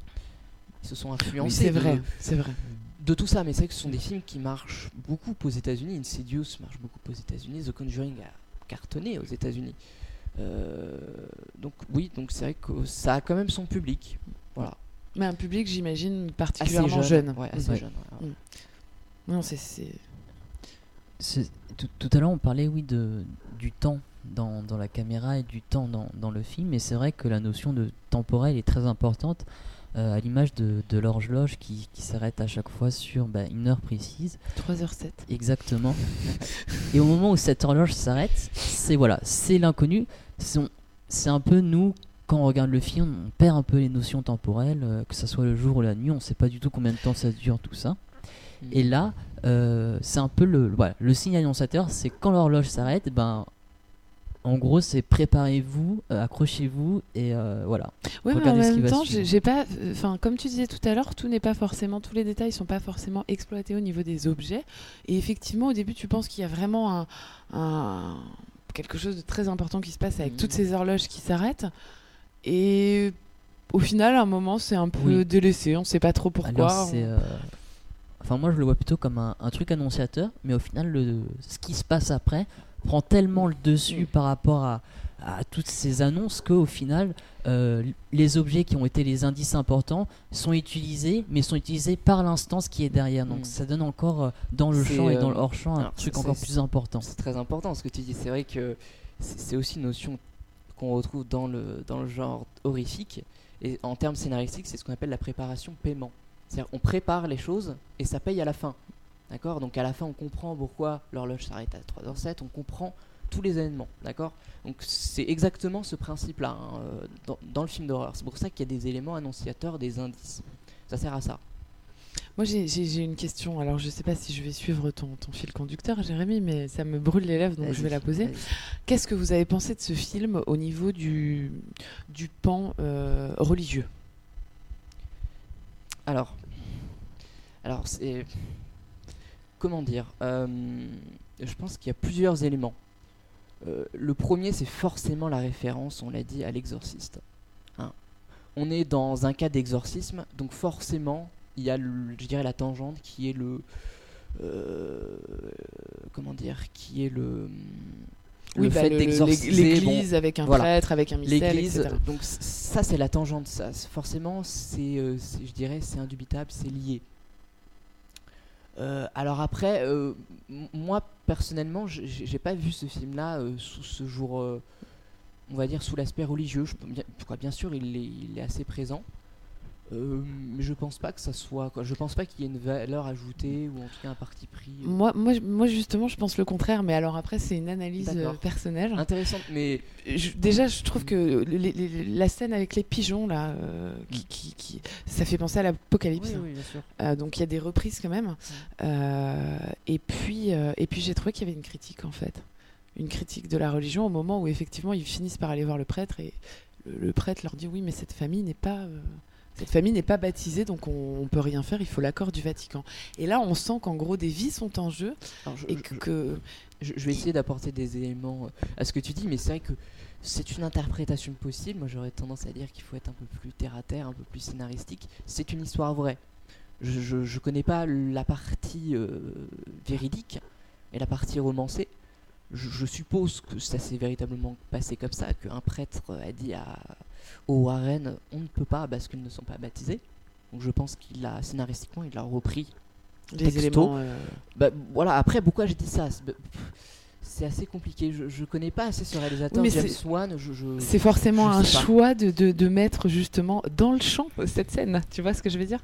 S3: ils se sont influencés.
S1: c'est vrai, c'est vrai.
S3: De tout ça, mais c'est que ce sont des films qui marchent beaucoup aux États-Unis. Insidious marche beaucoup aux États-Unis. The Conjuring a cartonné aux États-Unis. Euh, donc oui, donc c'est vrai que ça a quand même son public. Voilà.
S1: Mais un public, j'imagine, particulièrement jeune.
S3: Ouais, assez jeune. Mm.
S1: Non, c'est.
S2: Tout, tout, à l'heure, on parlait, oui, de, du temps dans, dans, la caméra et du temps dans, dans le film. Et c'est vrai que la notion de temporel est très importante, euh, à l'image de, de l'horloge qui, qui s'arrête à chaque fois sur bah, une heure précise.
S1: 3h07.
S2: Exactement. et au moment où cette horloge s'arrête, c'est voilà, c'est l'inconnu. C'est un peu nous quand on regarde le film, on perd un peu les notions temporelles, euh, que ce soit le jour ou la nuit, on ne sait pas du tout combien de temps ça dure, tout ça. Et là, euh, c'est un peu le, voilà, le signe annonçateur, c'est quand l'horloge s'arrête, ben, en gros, c'est préparez-vous, euh, accrochez-vous et euh, voilà.
S1: Oui, mais en même temps, j'ai pas, enfin, comme tu disais tout à l'heure, tout n'est pas forcément, tous les détails sont pas forcément exploités au niveau des objets. Et effectivement, au début, tu penses qu'il y a vraiment un, quelque chose de très important qui se passe avec mmh. toutes ces horloges qui s'arrêtent. Et au final, à un moment, c'est un peu délaissé. On ne sait pas trop pourquoi.
S2: Enfin, moi, je le vois plutôt comme un, truc annonciateur, mais au final, le, ce qui se passe après prend tellement le dessus par rapport à, toutes ces annonces qu'au final, euh, les objets qui ont été les indices importants sont utilisés, mais sont utilisés par l'instance qui est derrière. Donc, mm. ça donne encore euh, dans le champ et dans le euh, hors-champ un truc encore plus important.
S3: C'est très important ce que tu dis. C'est vrai que c'est aussi une notion qu'on retrouve dans le, dans le genre horrifique. Et en termes scénaristiques, c'est ce qu'on appelle la préparation paiement. C'est-à-dire on prépare les choses et ça paye à la fin. D'accord? Donc à la fin, on comprend pourquoi l'horloge s'arrête à 3h07, on comprend tous les événements. D'accord? Donc c'est exactement ce principe-là hein, euh, dans, le film d'horreur. C'est pour ça qu'il y a des éléments annonciateurs, des indices. Ça sert à ça.
S1: Moi, j'ai une question. Alors, je ne sais pas si je vais suivre ton, ton, fil conducteur, Jérémy, mais ça me brûle les lèvres, donc je vais la poser. Qu'est-ce que vous avez pensé de ce film au niveau du, du pan euh, religieux?
S3: Alors, alors c'est comment dire euh, Je pense qu'il y a plusieurs éléments. Euh, le premier, c'est forcément la référence, on l'a dit, à l'exorciste. Hein. on est dans un cas d'exorcisme, donc forcément, il y a, je dirais, la tangente qui est le, euh, comment dire, qui est le
S1: oui, le bah, fait l'église avec un prêtre, avec un mystère, L'église,
S3: donc ça c'est la tangente, ça. Forcément, euh, c'est, je dirais, c'est indubitable, c'est lié. Euh, alors après, euh, moi personnellement, j'ai pas vu ce film-là sous ce jour, on va dire sous l'aspect religieux. Je, bien, sûr, il est assez présent. Euh, je pense pas que ça soit quoi. Je pense pas qu'il y ait une valeur ajoutée ou en tout cas un parti pris.
S1: Euh. Moi, moi, moi justement, je pense le contraire. Mais alors après, c'est une analyse euh, personnelle.
S3: Intéressante, mais
S1: déjà, je trouve que la scène avec les pigeons là, qui, qui, ça fait penser à l'apocalypse.
S3: Oui, oui,
S1: donc il y a des reprises quand même. et puis, et puis j'ai trouvé qu'il y avait une critique en fait, une critique de la religion au moment où effectivement ils finissent par aller voir le prêtre et le, le prêtre leur dit oui, mais cette famille n'est pas cette famille n'est pas baptisée, donc on, ne peut rien faire, il faut l'accord du Vatican. Et là, on sent qu'en gros, des vies sont en jeu.
S3: je, et que, je, vais essayer d'apporter des éléments euh, à ce que tu dis, mais c'est vrai que c'est une interprétation possible. Moi, j'aurais tendance à dire qu'il faut être un peu plus terre à terre, un peu plus scénaristique. C'est une histoire vraie. Je ne connais pas la partie euh, véridique et la partie romancée. Je, suppose que ça s'est véritablement passé comme ça, qu'un prêtre a dit à, au Warren, on ne peut pas parce qu'ils ne sont pas baptisés. Donc je pense qu'il a scénaristiquement, il a repris les éléments. Euh, bah, voilà. Après, pourquoi j'ai dit ça? C'est assez compliqué. Je, je connais pas assez ce réalisateur, James Wan.
S1: c'est forcément un choix de, de, de, mettre justement dans le champ cette scène. Tu vois ce que je veux dire?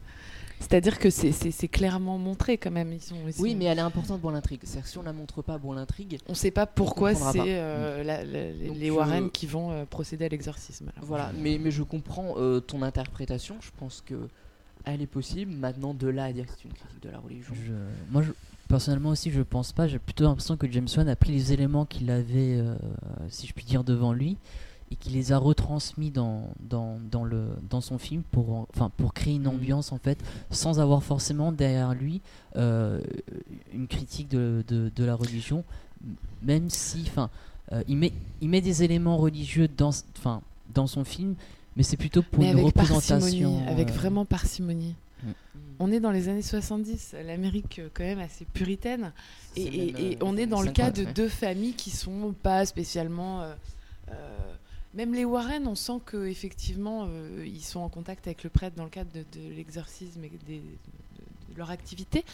S1: C'est-à-dire que c'est clairement montré quand même. Ils
S3: oui, mais elle est importante pour l'intrigue. si on la montre pas pour l'intrigue,
S1: on ne sait pas pourquoi c'est euh, les Warren qui vont euh, procéder à l'exorcisme.
S3: Voilà, mais, mais je comprends euh, ton interprétation. Je pense que elle est possible. Maintenant, de là à dire que c'est une critique de la religion.
S2: moi, personnellement aussi, je pense pas. J'ai plutôt l'impression que James Wan a pris les éléments qu'il avait, si je puis dire, devant lui et qui les a retransmis dans, dans, dans, le, dans son film pour, enfin, pour créer une mm. ambiance en fait, sans avoir forcément derrière lui euh, une critique de, de, de, la religion, même si, enfin, euh, il, met, il met des éléments religieux dans, enfin, dans son film, mais c'est plutôt pour une représentation.
S1: Avec euh, vraiment parcimonie. Mm. On est dans les années 70, l'Amérique quand même assez puritaine, et, et, on est dans le cas de deux familles qui sont pas spécialement même les Warren, on sent qu'effectivement, euh, ils sont en contact avec le prêtre dans le cadre de, l'exorcisme et de, leur activité.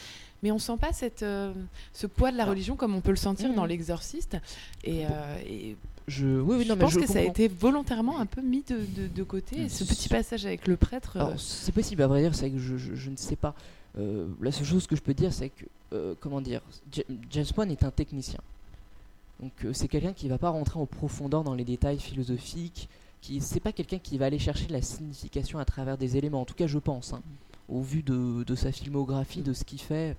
S1: Mais on sent pas cette, euh, ce poids de la religion comme on peut le sentir dans mmh. l'exorciste. Et, euh, je, oui, je pense que ça a été volontairement un peu mis de, côté. ce petit passage avec le prêtre.
S3: C'est possible, à vrai dire, c'est que je, je, ne sais pas. la seule chose que je peux dire, c'est que, comment dire, James Bond est un technicien. Donc euh, c'est quelqu'un qui va pas rentrer en profondeur dans les détails philosophiques, qui c'est pas quelqu'un qui va aller chercher la signification à travers des éléments. En tout cas, je pense, hein, au vu de, de, sa filmographie, de ce qu'il fait.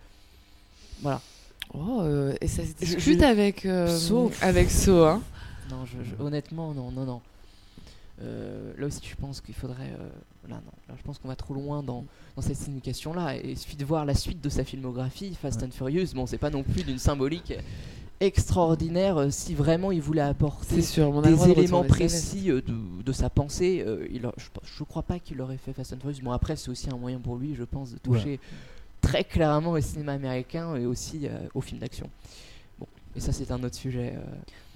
S3: Voilà.
S1: Oh, euh, et ça se discute avec euh, avec So, hein
S3: Non, honnêtement, non, non, non. là aussi, je pense qu'il faudrait. là, non. Là, je pense qu'on va trop loin dans, dans cette signification-là. Et il suffit de voir la suite de sa filmographie, Fast and Furious. Bon, c'est pas non plus d'une symbolique extraordinaire euh, si vraiment il voulait apporter des éléments précis euh, de, sa pensée. Euh, il je, crois pas qu'il aurait fait Fast and Furious. Bon, après, c'est aussi un moyen pour lui, je pense, de toucher très clairement au cinéma américain et aussi au film d'action. Bon, et ça, c'est un autre sujet.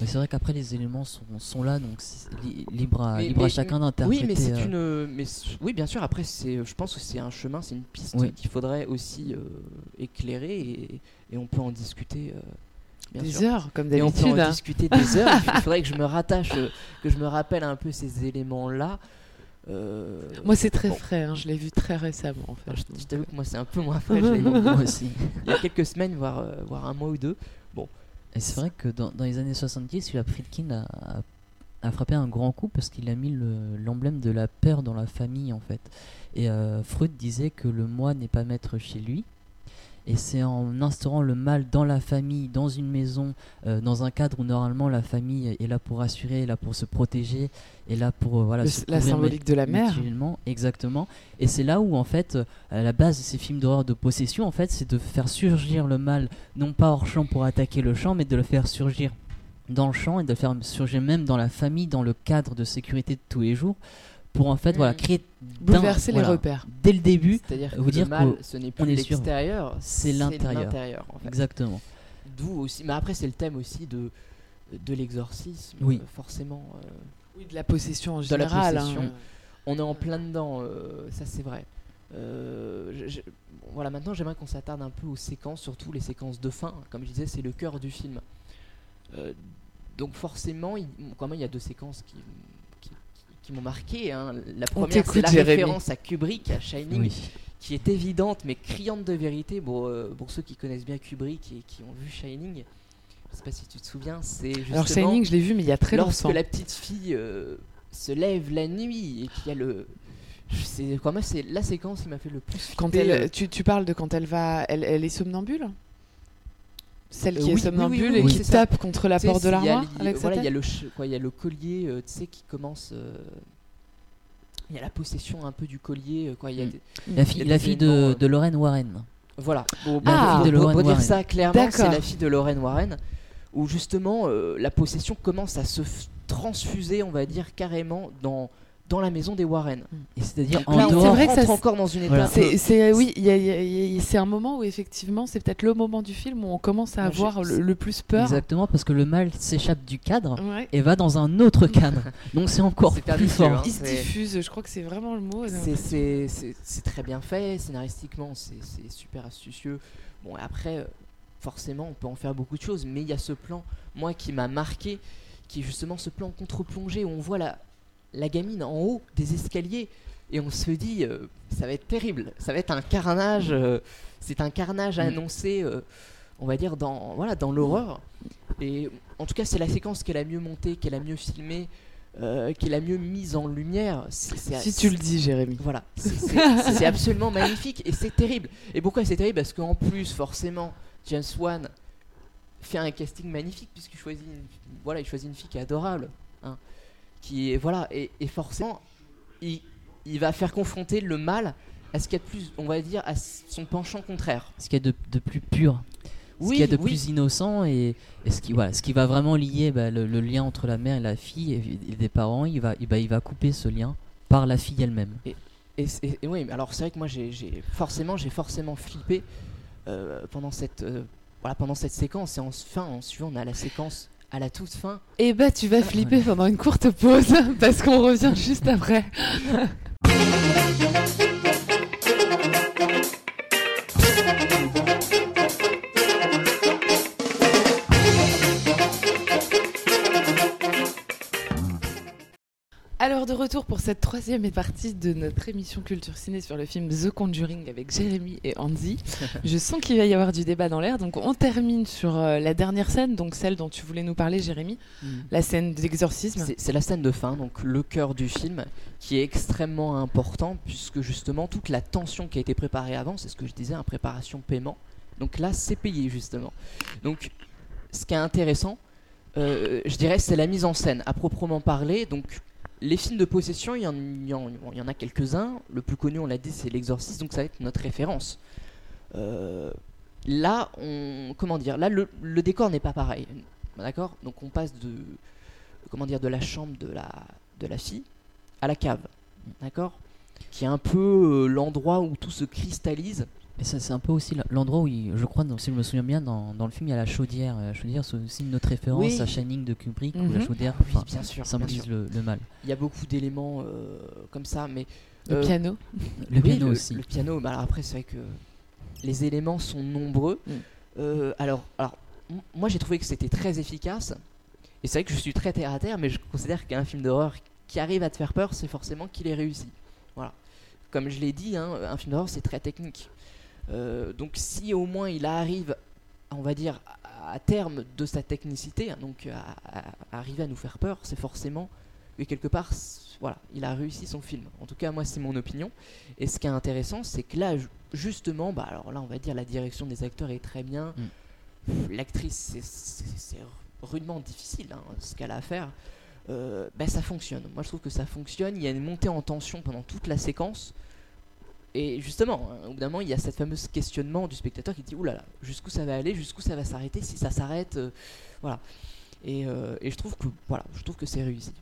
S2: Mais c'est vrai qu'après, les éléments sont, sont là, donc libre à, libre à chacun d'interpréter.
S3: Oui, mais c'est une. Mais oui, bien sûr, après, je pense que c'est un chemin, c'est une piste qu'il faudrait aussi éclairer et, et, on peut en discuter
S1: des heures, comme d'habitude.
S3: Et on peut en discuter des heures. il faudrait que je me rattache, euh, que je me rappelle un peu ces éléments-là.
S1: Euh, moi, c'est très frais. Hein, je l'ai vu très récemment. En fait.
S3: Je, t'avoue que moi, c'est un peu moins frais. je l'ai vu moi aussi. Il y a quelques semaines, voire, euh, voire un mois ou deux. Bon.
S2: Et c'est vrai que dans, dans, les années 70, Philip Friedkin a, a, frappé un grand coup parce qu'il a mis l'emblème de la peur dans la famille, en fait. Et Freud disait que le moi n'est pas maître chez lui et c'est en instaurant le mal dans la famille, dans une maison, euh, dans un cadre où normalement la famille est là pour assurer, est là pour se protéger, est là pour euh, voilà
S1: la symbolique de la mère.
S2: Exactement. Et c'est là où en fait, euh, à la base de ces films d'horreur de possession, en fait, c'est de faire surgir le mal, non pas hors champ pour attaquer le champ, mais de le faire surgir dans le champ et de le faire surgir même dans la famille, dans le cadre de sécurité de tous les jours pour en fait voilà mm. créer
S1: bouleverser les repères.
S2: dès le début
S3: c'est-à-dire que vous dire mal, ce n'est plus l'extérieur
S2: c'est l'intérieur. exactement.
S3: D'où aussi mais après c'est le thème aussi de de l'exorcisme
S2: oui.
S3: forcément euh,
S1: oui de la possession en général hein.
S3: on est en plein dedans euh, ça c'est vrai. Euh, voilà maintenant j'aimerais qu'on s'attarde un peu aux séquences surtout les séquences de fin. Comme je disais c'est le cœur du film. Donc forcément il, quand même il y a deux séquences qui qui m'ont marqué. Hein. La première, c'est la référence à Kubrick, à Shining, qui est évidente mais criante de vérité. Bon, euh, pour ceux qui connaissent bien Kubrick et qui ont vu Shining, je sais pas si tu te souviens, c'est justement.
S1: Alors Shining, je l'ai vu, mais il y a très
S3: longtemps.
S1: Lorsque
S3: la petite fille euh, se lève la nuit et qu'il y a le c'est quand même c'est la séquence qui m'a fait le plus
S1: quand elle tu, tu, parles de quand elle va elle, elle est somnambule? Celle qui est somnambule et qui tape contre la porte de l'armoire avec
S3: voilà, il y a le quoi, il y a le collier, euh, tu sais, qui commence. Euh, il y a la possession un peu du collier, euh, quoi. Il y a
S2: mm. la, fille, la fille de, de, Lorraine Warren.
S3: Voilà. Bon, ah, de pour, dire ça clairement, c'est la fille de Lorraine Warren, où justement la possession commence à se transfuser, on va dire carrément dans dans la maison des Warren.
S2: Et c'est-à-dire en dehors, c'est
S3: vrai que ça encore dans une étape.
S1: C'est, oui, c'est un moment où effectivement, c'est peut-être le moment du film où on commence à avoir le, plus peur.
S2: Exactement, parce que le mal s'échappe du cadre et va dans un autre cadre. Donc c'est encore plus fort. Hein.
S1: Il se diffuse. Je crois que c'est vraiment le mot.
S3: C'est très bien fait scénaristiquement, c'est super astucieux. Bon, après, euh, forcément, on peut en faire beaucoup de choses, mais il y a ce plan, moi, qui m'a marqué, qui est justement ce plan contre-plongée où on voit la la gamine en haut des escaliers et on se dit euh, ça va être terrible, ça va être un carnage, euh, c'est un carnage mm. annoncé, euh, on va dire dans voilà dans l'horreur. Et en tout cas c'est la séquence qu'elle a mieux montée, qu'elle a mieux filmée, qu'elle a mieux mise en lumière.
S1: si tu le dis, Jérémy.
S3: Voilà, c'est absolument magnifique et c'est terrible. Et pourquoi c'est terrible? Parce qu'en plus forcément James Wan fait un casting magnifique puisqu'il choisit une, voilà il choisit une fille qui est adorable. Hein qui est voilà et, forcément il, il, va faire confronter le mal à ce qu'il y a de plus, on va dire, à son penchant contraire.
S2: Ce qu'il y a de, de plus pur ce qu'il y a de plus innocent et, ce, qui, voilà, ce qui va vraiment lier bah, le, lien entre la mère et la fille et, des parents, il va, il, il va couper ce lien par la fille elle-même.
S3: Et, et, oui, alors c'est vrai que moi j'ai forcément, j'ai forcément flippé euh, pendant cette, euh, voilà, pendant cette séquence et enfin ensuite on a la séquence à la toute fin.
S1: Eh bah tu vas flipper pendant une courte pause parce qu'on revient juste après. Alors de retour pour cette troisième partie de notre émission Culture Ciné sur le film The Conjuring avec Jérémy et Andy. Je sens qu'il va y avoir du débat dans l'air, donc on termine sur euh, la dernière scène, donc celle dont tu voulais nous parler Jérémy, mm. la scène d'exorcisme.
S3: C'est la scène de fin, donc le cœur du film, qui est extrêmement important puisque justement toute la tension qui a été préparée avant, c'est ce que je disais, en préparation paiement. Donc là c'est payé justement. Donc ce qui est intéressant, euh, je dirais, c'est la mise en scène à proprement parler. Donc les films de possession, il y en, a quelques-uns. Le plus connu, on l'a dit, c'est L'Exorciste, donc ça va être notre référence. Euh, là, comment dire, là, le, décor n'est pas pareil, d'accord? Donc on passe de, comment dire, de la chambre de la, de la fille à la cave, d'accord? Qui est un peu euh, l'endroit où tout se cristallise.
S2: Et ça, c'est un peu aussi l'endroit où, je crois, si je me souviens bien, dans, le film, il y a la chaudière. La chaudière, c'est aussi notre référence à Shining de Kubrick, où la mhm. chaudière
S3: bien sûr,
S2: symbolise Le, mal.
S3: Il y a beaucoup d'éléments euh, comme ça, mais.
S1: Le euh, piano
S2: Le piano aussi.
S3: Le piano, bah, alors après, c'est vrai que les éléments sont nombreux. Mm. Euh, alors, alors, moi, j'ai trouvé que c'était très efficace. Et c'est vrai que je suis très terre à terre, mais je considère qu'un film d'horreur qui arrive à te faire peur, c'est forcément qu'il est réussi. Voilà. Comme je l'ai dit, hein, un film d'horreur, c'est très technique. Euh, donc si au moins il arrive, on va dire, à, terme de sa technicité, hein, donc à, arriver à nous faire peur, c'est forcément que quelque part, voilà, il a réussi son film. En tout cas, moi, c'est mon opinion. Et ce qui est intéressant, c'est que là, justement, bah, alors là, on va dire la direction des acteurs est très bien. Mm. L'actrice, c'est rudement difficile hein, ce qu'elle a à faire. Euh, bah, ça fonctionne. Moi, je trouve que ça fonctionne. Il y a une montée en tension pendant toute la séquence. Et justement, hein, au bout d'un moment, il y a cette fameuse questionnement du spectateur qui dit oulala, là là, jusqu'où ça va aller, jusqu'où ça va s'arrêter, si ça s'arrête, euh, voilà. Et, euh, et, je trouve que voilà, je trouve que c'est réussi.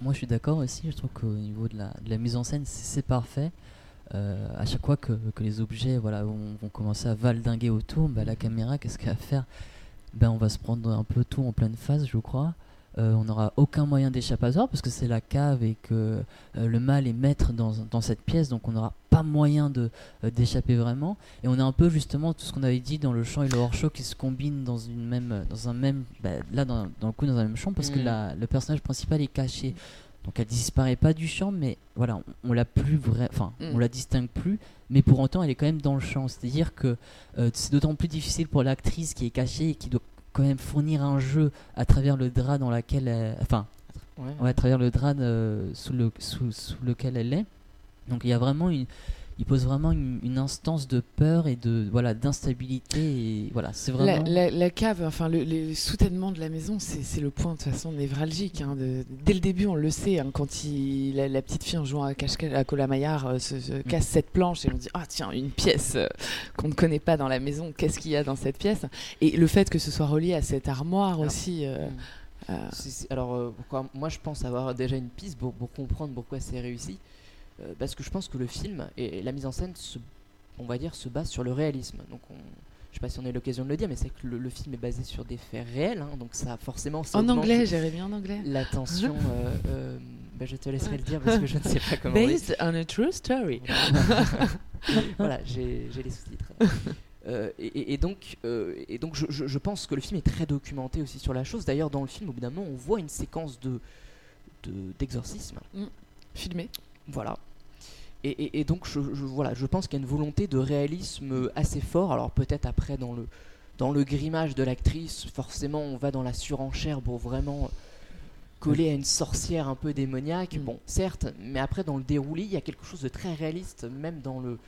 S2: Moi, je suis d'accord aussi. Je trouve qu'au niveau de la, de la, mise en scène, c'est parfait. À chaque fois que, que, les objets voilà, vont, vont, commencer à valdinguer autour, bah, la caméra, qu'est-ce qu'elle va faire? Ben, On va se prendre un peu tout en pleine face, je crois. Euh, on n'aura aucun moyen d'échappatoire parce que c'est la cave et que euh, le mal est maître dans, cette pièce, donc on n'aura pas moyen de euh, d'échapper vraiment. Et on a un peu justement tout ce qu'on avait dit dans le champ et le hors-champ qui se combinent dans une même, dans un même, bah, là dans, le coup dans un même champ parce que mm. le personnage principal est caché. Donc elle disparaît pas du champ, mais voilà, on, l'a plus vrai, enfin, on mm. la distingue plus, mais pour autant elle est quand même dans le champ. C'est-à-dire que c'est d'autant plus difficile pour l'actrice qui est cachée et qui doit quand même fournir un jeu à travers le drap dans lequel enfin ouais. à travers le drap euh, sous, le, sous, sous, lequel elle est donc il y a vraiment une il pose vraiment une, instance de peur et de voilà d'instabilité et voilà c'est vraiment
S1: la, cave enfin le, les soutènements de la maison c'est le point de toute façon névralgique hein, de, dès le début on le sait hein, quand il, la, petite fille en jouant à cache à Colamaillard euh, se, mm. casse cette planche et on dit ah tiens une pièce euh, qu'on ne connaît pas dans la maison qu'est-ce qu'il y a dans cette pièce? Et le fait que ce soit relié à cette armoire aussi euh,
S3: mm. alors moi je pense avoir déjà une piste pour comprendre pourquoi c'est réussi euh, parce que je pense que le film et la mise en scène, se, on va dire, se base sur le réalisme. Donc on, je sais pas si on a l'occasion de le dire, mais c'est que le, film est basé sur des faits réels, hein, donc ça forcément.
S1: en anglais, Jérémy, en anglais.
S3: L'attention, euh, euh, bah, je te laisserai le dire parce que je ne sais pas comment.
S1: Based on a true story.
S3: voilà, j'ai les sous-titres. et, donc, et donc je, je, pense que le film est très documenté aussi sur la chose. D'ailleurs, dans le film, au bout d'un moment, on voit une séquence de d'exorcisme.
S1: Mm. Filmé.
S3: Voilà. Et, donc, je, voilà, je pense qu'il y a une volonté de réalisme assez fort. Alors, peut-être après, dans le, dans le grimage de l'actrice, forcément, on va dans la surenchère pour vraiment coller à une sorcière un peu démoniaque. Mm. Bon, certes, mais après, dans le déroulé, il y a quelque chose de très réaliste, même dans le.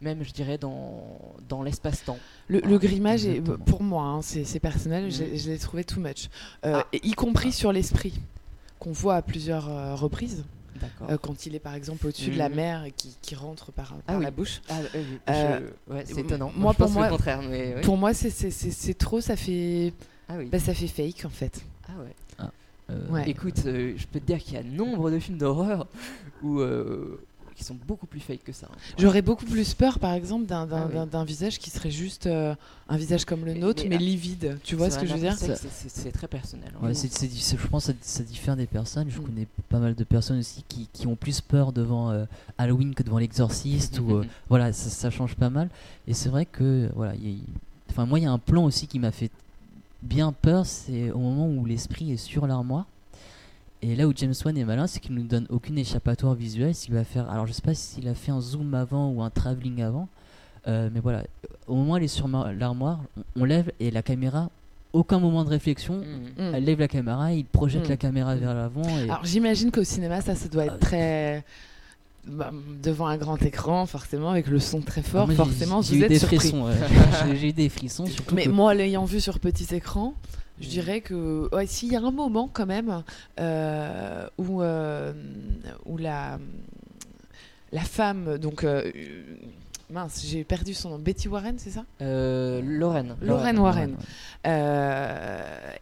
S3: Même, je dirais, dans, dans l'espace-temps.
S1: Le, grimage, est, pour moi, hein, c'est personnel, mm. je, l'ai trouvé too much. Euh, ah. Y compris sur l'esprit. qu'on voit à plusieurs reprises. Quand il est par exemple au-dessus de la mmh. mer et qui, qui rentre par, ah la bouche.
S3: Ah, ouais, c'est étonnant.
S1: Moi, pour moi, contraire, mais pour moi, c'est trop, ça fait, ah bah, ça fait fake en fait.
S3: Ah ouais. Euh, écoute, euh, je peux te dire qu'il y a nombre de films d'horreur où euh, qui sont beaucoup plus fake que ça. Hein.
S1: J'aurais beaucoup plus peur, par exemple, d'un ah visage qui serait juste un visage comme le nôtre, mais, livide. Tu vois ce que je veux dire?
S3: C'est très personnel.
S2: Hein. Je pense que ça, diffère des personnes. Je mm. connais pas mal de personnes aussi qui, qui ont plus peur devant Halloween que devant l'Exorciste. ou voilà, ça, change pas mal. Et c'est vrai que voilà, enfin moi il y a un plan aussi qui m'a fait bien peur, c'est au moment où l'esprit est sur l'armoire. Et là où James Wan est malin, c'est qu'il nous donne aucune échappatoire visuelle. S'il va faire, alors je sais pas s'il a fait un zoom avant ou un travelling avant, euh, mais voilà, au moment où elle est sur l'armoire, on, lève et la caméra, aucun moment de réflexion, mm. Mm. elle lève la caméra, il projette mm. la caméra vers l'avant.
S1: Alors j'imagine qu'au cinéma, ça, ça doit être très bah, devant un grand écran, forcément, avec le son très fort, ah, forcément, vous êtes
S2: des
S1: Frissons,
S2: j'ai eu des frissons.
S1: Mais moi, l'ayant vu sur petit écran, je dirais que s'il y a un moment quand même euh, où, euh, où la, la femme, donc euh, mince, j'ai perdu son nom, Betty Warren, c'est ça?
S3: Lorraine.
S1: Lorraine Warren.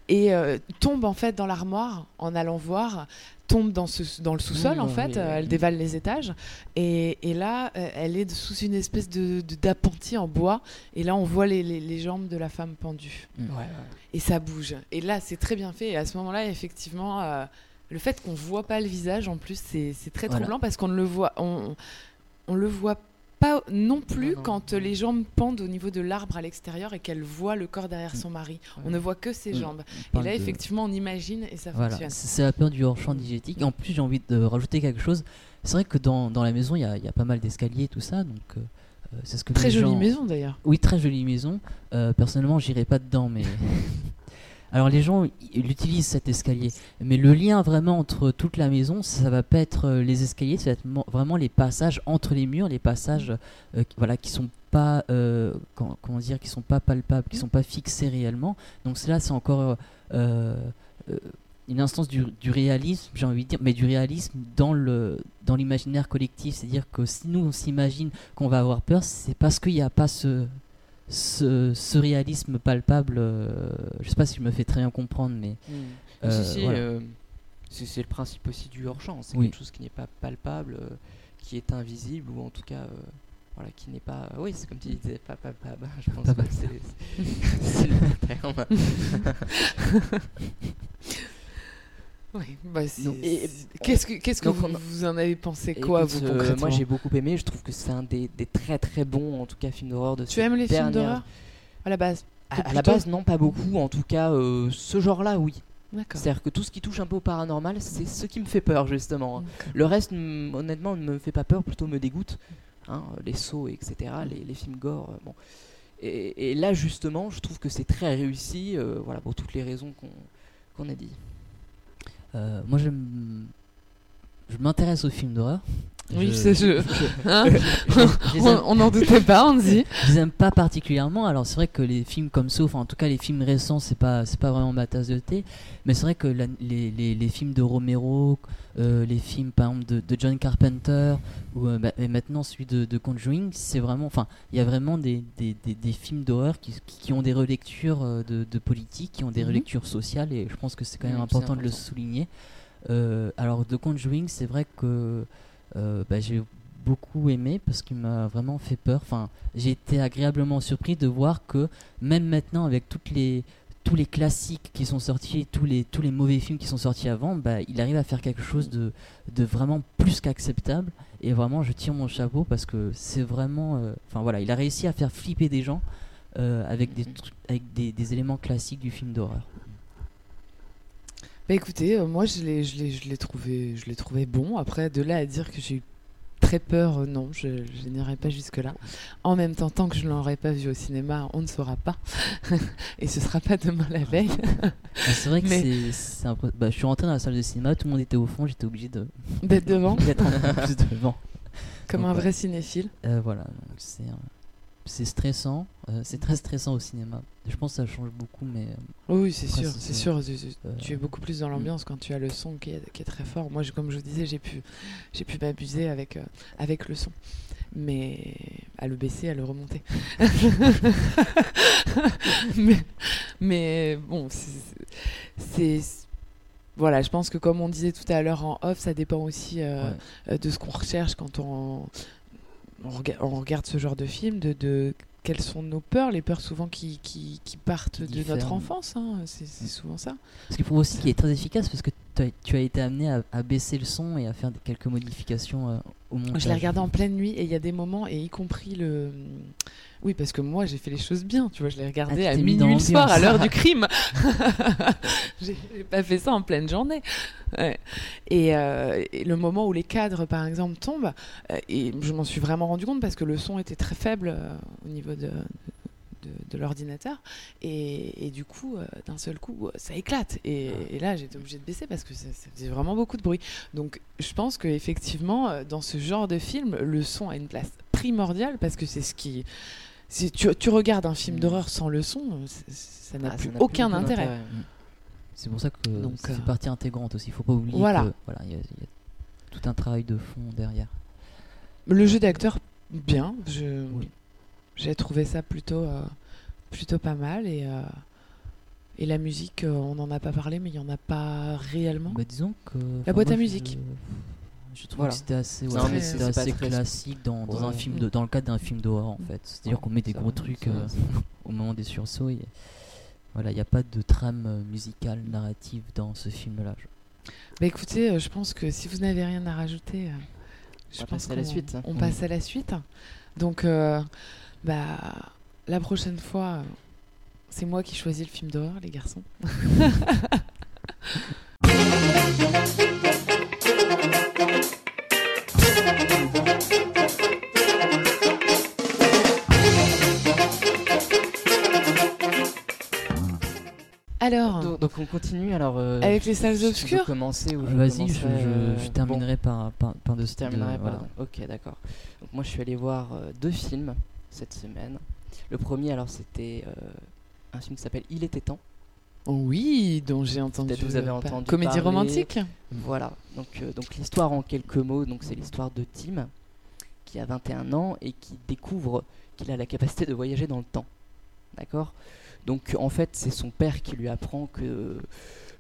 S1: et tombe en fait dans l'armoire en allant voir tombe dans, ce, dans le sous-sol, en fait. elle dévale les étages. Et, et là, euh, elle est sous une espèce de d'appentis en bois. Et là, on voit les, les, jambes de la femme pendues. Mm. Et ça bouge. Et là, c'est très bien fait. Et à ce moment-là, effectivement, euh, le fait qu'on voit pas le visage, en plus, c'est très troublant parce qu'on ne le voit. On, on le voit pas non plus quand les jambes pendent au niveau de l'arbre à l'extérieur et qu'elle voit le corps derrière son mari. On ne voit que ses jambes. Et là, effectivement, on imagine et ça fonctionne.
S2: C'est la peur du hors-champ digétique. En plus, j'ai envie de rajouter quelque chose. C'est vrai que dans, dans la maison, il y, y a, pas mal d'escaliers et tout ça. Donc. Euh, euh, c'est ce que
S1: très jolie maison d'ailleurs.
S2: Oui, très jolie maison. Euh, personnellement, j'irai pas dedans, mais Alors les gens utilisent cet escalier, mais le lien vraiment entre toute la maison, ça va pas être euh, les escaliers, ça va être vraiment les passages entre les murs, les passages euh, voilà qui sont pas euh, comment, dire, qui sont pas palpables, qui sont pas fixés réellement. Donc cela c'est encore une instance du, réalisme, j'ai envie de dire, mais du réalisme dans le dans l'imaginaire collectif. C'est-à-dire que si nous on s'imagine qu'on va avoir peur, c'est parce qu'il n'y a pas ce ce, réalisme palpable, euh, je sais pas si je me fais très bien comprendre, mais.
S3: Hmm. Euh, c'est le principe aussi du hors-champ, c'est quelque chose qui n'est pas palpable, qui est invisible, ou en tout cas voilà, qui n'est pas. Oui, c'est comme tu disais, pas palpable. Je pense que c'est le terme.
S1: Oui, bah qu'est-ce que, qu'est-ce que vous, vous, en avez pensé quoi, vous, euh, concrètement
S3: Moi, j'ai beaucoup aimé. Je trouve que c'est un des, des, très très bons, en tout cas, films d'horreur de
S1: Tu aimes les films d'horreur? À la base?
S3: À, la base, non, pas beaucoup. En tout cas, euh, ce genre-là, oui. C'est-à-dire que tout ce qui touche un peu au paranormal, c'est ce qui me fait peur, justement. Le reste, honnêtement, ne me fait pas peur, plutôt me dégoûte. Hein, les sauts, etc., les, les films gore. Euh, bon. Et, et, là, justement, je trouve que c'est très réussi, voilà, pour toutes les raisons qu'on qu'on a dit.
S2: Euh, moi, je m'intéresse aux films d'horreur.
S1: Oui, c'est je. Hein on n'en doutait pas, on dit.
S2: Je les aime pas particulièrement. Alors c'est vrai que les films comme ça, enfin en tout cas les films récents, c'est pas c'est pas vraiment ma tasse de thé. Mais c'est vrai que les, les, les, films de Romero, euh, les films par exemple de, de John Carpenter ou euh, bah, et maintenant celui de, de Conjuring, c'est vraiment, enfin il y a vraiment des, des, des, films d'horreur qui, qui, ont des relectures de, de politique, qui ont des mhm. relectures sociales et je pense que c'est quand même important, de le souligner. Alors de Conjuring, c'est vrai que euh, bah, j'ai beaucoup aimé parce qu'il m'a vraiment fait peur. Enfin, j'ai été agréablement surpris de voir que même maintenant, avec toutes les tous les classiques qui sont sortis, tous les tous les mauvais films qui sont sortis avant, bah, il arrive à faire quelque chose de, de vraiment plus qu'acceptable. Et vraiment, je tire mon chapeau parce que c'est vraiment, euh, enfin voilà, il a réussi à faire flipper des gens euh, avec des avec des, des éléments classiques du film d'horreur.
S1: Bah écoutez, euh, moi je l'ai, je, l'ai, je, l'ai trouvé, je l'ai trouvé bon. Après, de là à dire que j'ai eu très peur, euh, non, je, je n'irai pas jusque-là. En même temps, tant que je ne l'aurai pas vu au cinéma, on ne saura pas. Et ce sera pas demain la veille.
S2: c'est vrai que c'est, c'est un bah, je suis rentré dans la salle de cinéma, tout le monde était au fond, j'étais obligé de...
S1: d'être devant.
S2: d'être un peu plus devant.
S1: Comme un vrai cinéphile.
S2: Euh, voilà, donc c'est... c'est stressant, euh, c'est très stressant au cinéma. Je pense que ça change beaucoup, mais.
S1: oui, c'est sûr, c'est sûr. Tu es beaucoup plus dans l'ambiance quand tu as le son qui est, qui est très fort. Moi, comme je vous disais, j'ai pu, j'ai pu m'abuser avec, avec le son mais à le baisser, à le remonter. mais, bon, c'est voilà, je pense que comme on disait tout à l'heure en off, ça dépend aussi euh, euh, de ce qu'on recherche quand on, on, regarde ce genre de film, de, de, quelles sont nos peurs, les peurs souvent qui, qui, qui partent de notre enfance, hein, c'est souvent ça.
S2: Ce qui prouve aussi qu'il est très efficace parce que tu as été amené à, baisser le son et à faire quelques modifications euh, au montage.
S1: Je l'ai regardé en pleine nuit et il y a des moments, et y compris le. Oui, parce que moi j'ai fait les choses bien, tu vois, je l'ai regardé ah, à minuit le soir, à l'heure du crime. j'ai pas fait ça en pleine journée. Euh, et, le moment où les cadres, par exemple, tombent, euh, et je m'en suis vraiment rendu compte parce que le son était très faible au niveau de, de, l'ordinateur. Et, du coup, euh, d'un seul coup, ça éclate. Et, et là, j'étais obligée de baisser parce que ça, faisait vraiment beaucoup de bruit. Donc, je pense qu'effectivement, euh, dans ce genre de film, le son a une place primordiale parce que c'est ce qui. Si tu, tu, regardes un film mm. d'horreur sans le son, ça n'a ah, plus aucun intérêt. Mm.
S2: C'est pour ça que c'est euh, partie intégrante aussi. Il faut pas oublier voilà. voilà, il y, a tout un travail de fond derrière.
S1: Le jeu d'acteur, bien. Je, j'ai trouvé ça plutôt, euh, plutôt pas mal. Et, euh, et la musique, euh, on n'en a pas parlé, mais il n'y en a pas réellement.
S2: Bah, disons que.
S1: La boîte à musique.
S2: Je, trouve que c'était assez, assez classique dans, dans un film de, dans le cadre d'un film d'horreur en fait. C'est-à-dire qu'on met des gros trucs au moment des sursauts. Et, voilà, il n'y a pas de trame musicale, narrative dans ce film-là.
S1: Bah écoutez, je pense que si vous n'avez rien à rajouter,
S3: je on pense à la suite.
S1: On passe à la suite. Donc, bah, la prochaine fois, c'est moi qui choisis le film d'horreur, les garçons. Alors,
S3: donc, on continue alors
S1: euh, avec les salles obscures.
S3: Commencer
S2: Vas-y, je, terminerai par, par, par de
S3: Voilà. Ok, d'accord. Donc moi, je suis allé voir euh, deux films cette semaine. Le premier, alors, c'était euh, un film qui s'appelle Il était temps.
S1: Oui, dont j'ai entendu.
S3: Peut-être vous avez entendu.
S1: Comédie romantique.
S3: Voilà. Donc, euh, donc l'histoire en quelques mots. Donc, c'est l'histoire de Tim qui a 21 ans et qui découvre qu'il a la capacité de voyager dans le temps. D'accord? Donc, en fait, c'est son père qui lui apprend que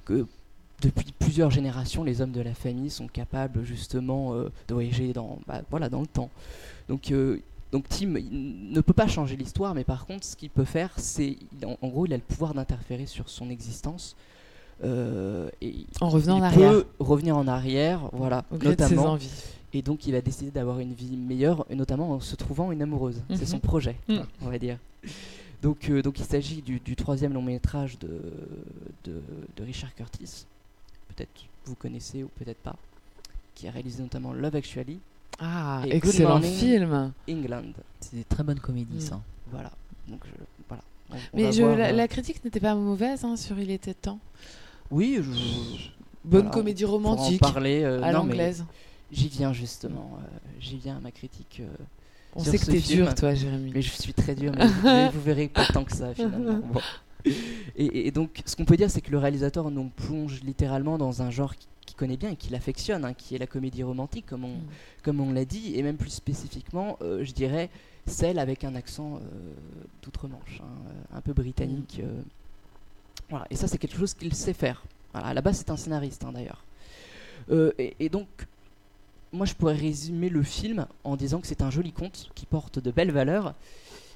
S3: que depuis plusieurs générations, les hommes de la famille sont capables justement euh, de voyager dans, bah, voilà, dans le temps. Donc donc Tim ne peut pas changer l'histoire, mais par contre, ce qu'il peut faire, c'est, en, gros, il a le pouvoir d'interférer sur son existence.
S1: Euh, et en revenant en arrière.
S3: peut revenir en arrière, voilà, notamment. Et donc, il va décider d'avoir une vie meilleure, et notamment en se trouvant une amoureuse. C'est son mhm. projet, mm. on va dire. Donc, euh, donc il s'agit du, troisième long métrage de, de, de Richard Curtis. Peut-être vous connaissez ou peut-être pas. Qui a réalisé notamment Love Actually,
S1: ah, excellent film.
S3: England.
S2: C'est des très bonnes comédies, ça.
S3: Voilà. Donc, voilà.
S1: Mais je, la, euh, critique n'était pas mauvaise hein, sur Il était temps.
S3: Oui,
S1: bonne comédie romantique.
S3: parler
S1: euh, à l'anglaise.
S3: J'y viens justement. Euh, j'y viens à ma critique.
S1: On sait que t'es dur, toi, Jérémy.
S3: Mais je suis très dur, mais vous, verrez pas tant que ça, finalement. Et, et, donc, ce qu'on peut dire, c'est que le réalisateur nous plonge littéralement dans un genre qui connaît bien et qui l'affectionne, hein, qui est la comédie romantique, comme on, mm. comme on l'a dit, et même plus spécifiquement, euh, je dirais, celle avec un accent euh, d'outre-Manche, hein, euh, un peu britannique. Mm. voilà. Et ça, c'est quelque chose qu'il sait faire. Voilà. À la base, c'est un scénariste, hein, d'ailleurs. Et, donc, moi, je pourrais résumer le film en disant que c'est un joli conte qui porte de belles valeurs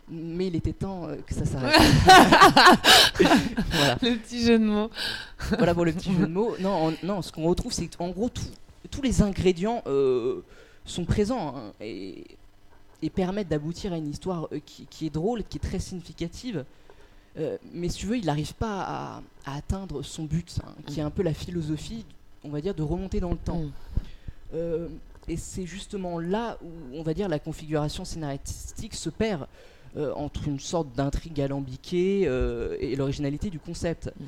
S3: mais il était temps que ça s'arrête.
S1: voilà. Le petit jeu de mots.
S3: voilà pour le petit jeu de mots. Non, non ce qu'on retrouve, c'est qu'en gros, tous les ingrédients euh, sont présents hein, et, et, permettent d'aboutir à une histoire euh, qui, est drôle, qui est très significative. Euh, mais si tu veux, il n'arrive pas à, atteindre son but, hein, qui est un peu la philosophie, on va dire, de remonter dans le temps. Mm. et c'est justement là où, on va dire, la configuration scénaristique se perd. Euh, entre une sorte d'intrigue alambiquée euh, et l'originalité du concept. Mm.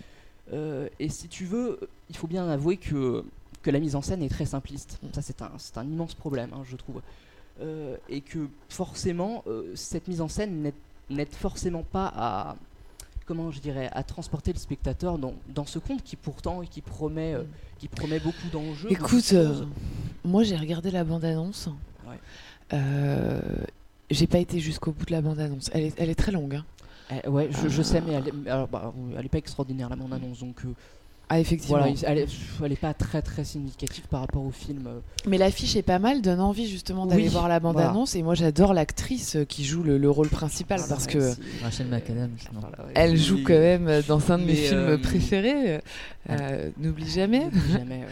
S3: Euh, et si tu veux, il faut bien avouer que, que la mise en scène est très simpliste. Mm. Ça, c'est un, un, immense problème, hein, je trouve. et que forcément cette mise en scène n'aide forcément pas à comment je dirais à transporter le spectateur dans, dans ce conte qui pourtant qui promet mm. qui promet beaucoup d'enjeux.
S1: Écoute, moi j'ai regardé la bande annonce. Ouais. J'ai pas été jusqu'au bout de la bande annonce. Elle est, elle est très longue. Hein.
S3: Eh, ouais, je, sais, mais elle, bah, elle est pas extraordinaire la bande annonce, donc. Euh,
S1: ah effectivement.
S3: elle, est, pas très très significative par rapport au film. Euh.
S1: Mais l'affiche est pas mal, donne envie justement d'aller voir la bande annonce. Et moi j'adore l'actrice euh, qui joue le, rôle principal parce que
S2: Rachel McAdams.
S1: Elle joue quand même dans un de mes films préférés. N'oublie jamais.
S3: jamais.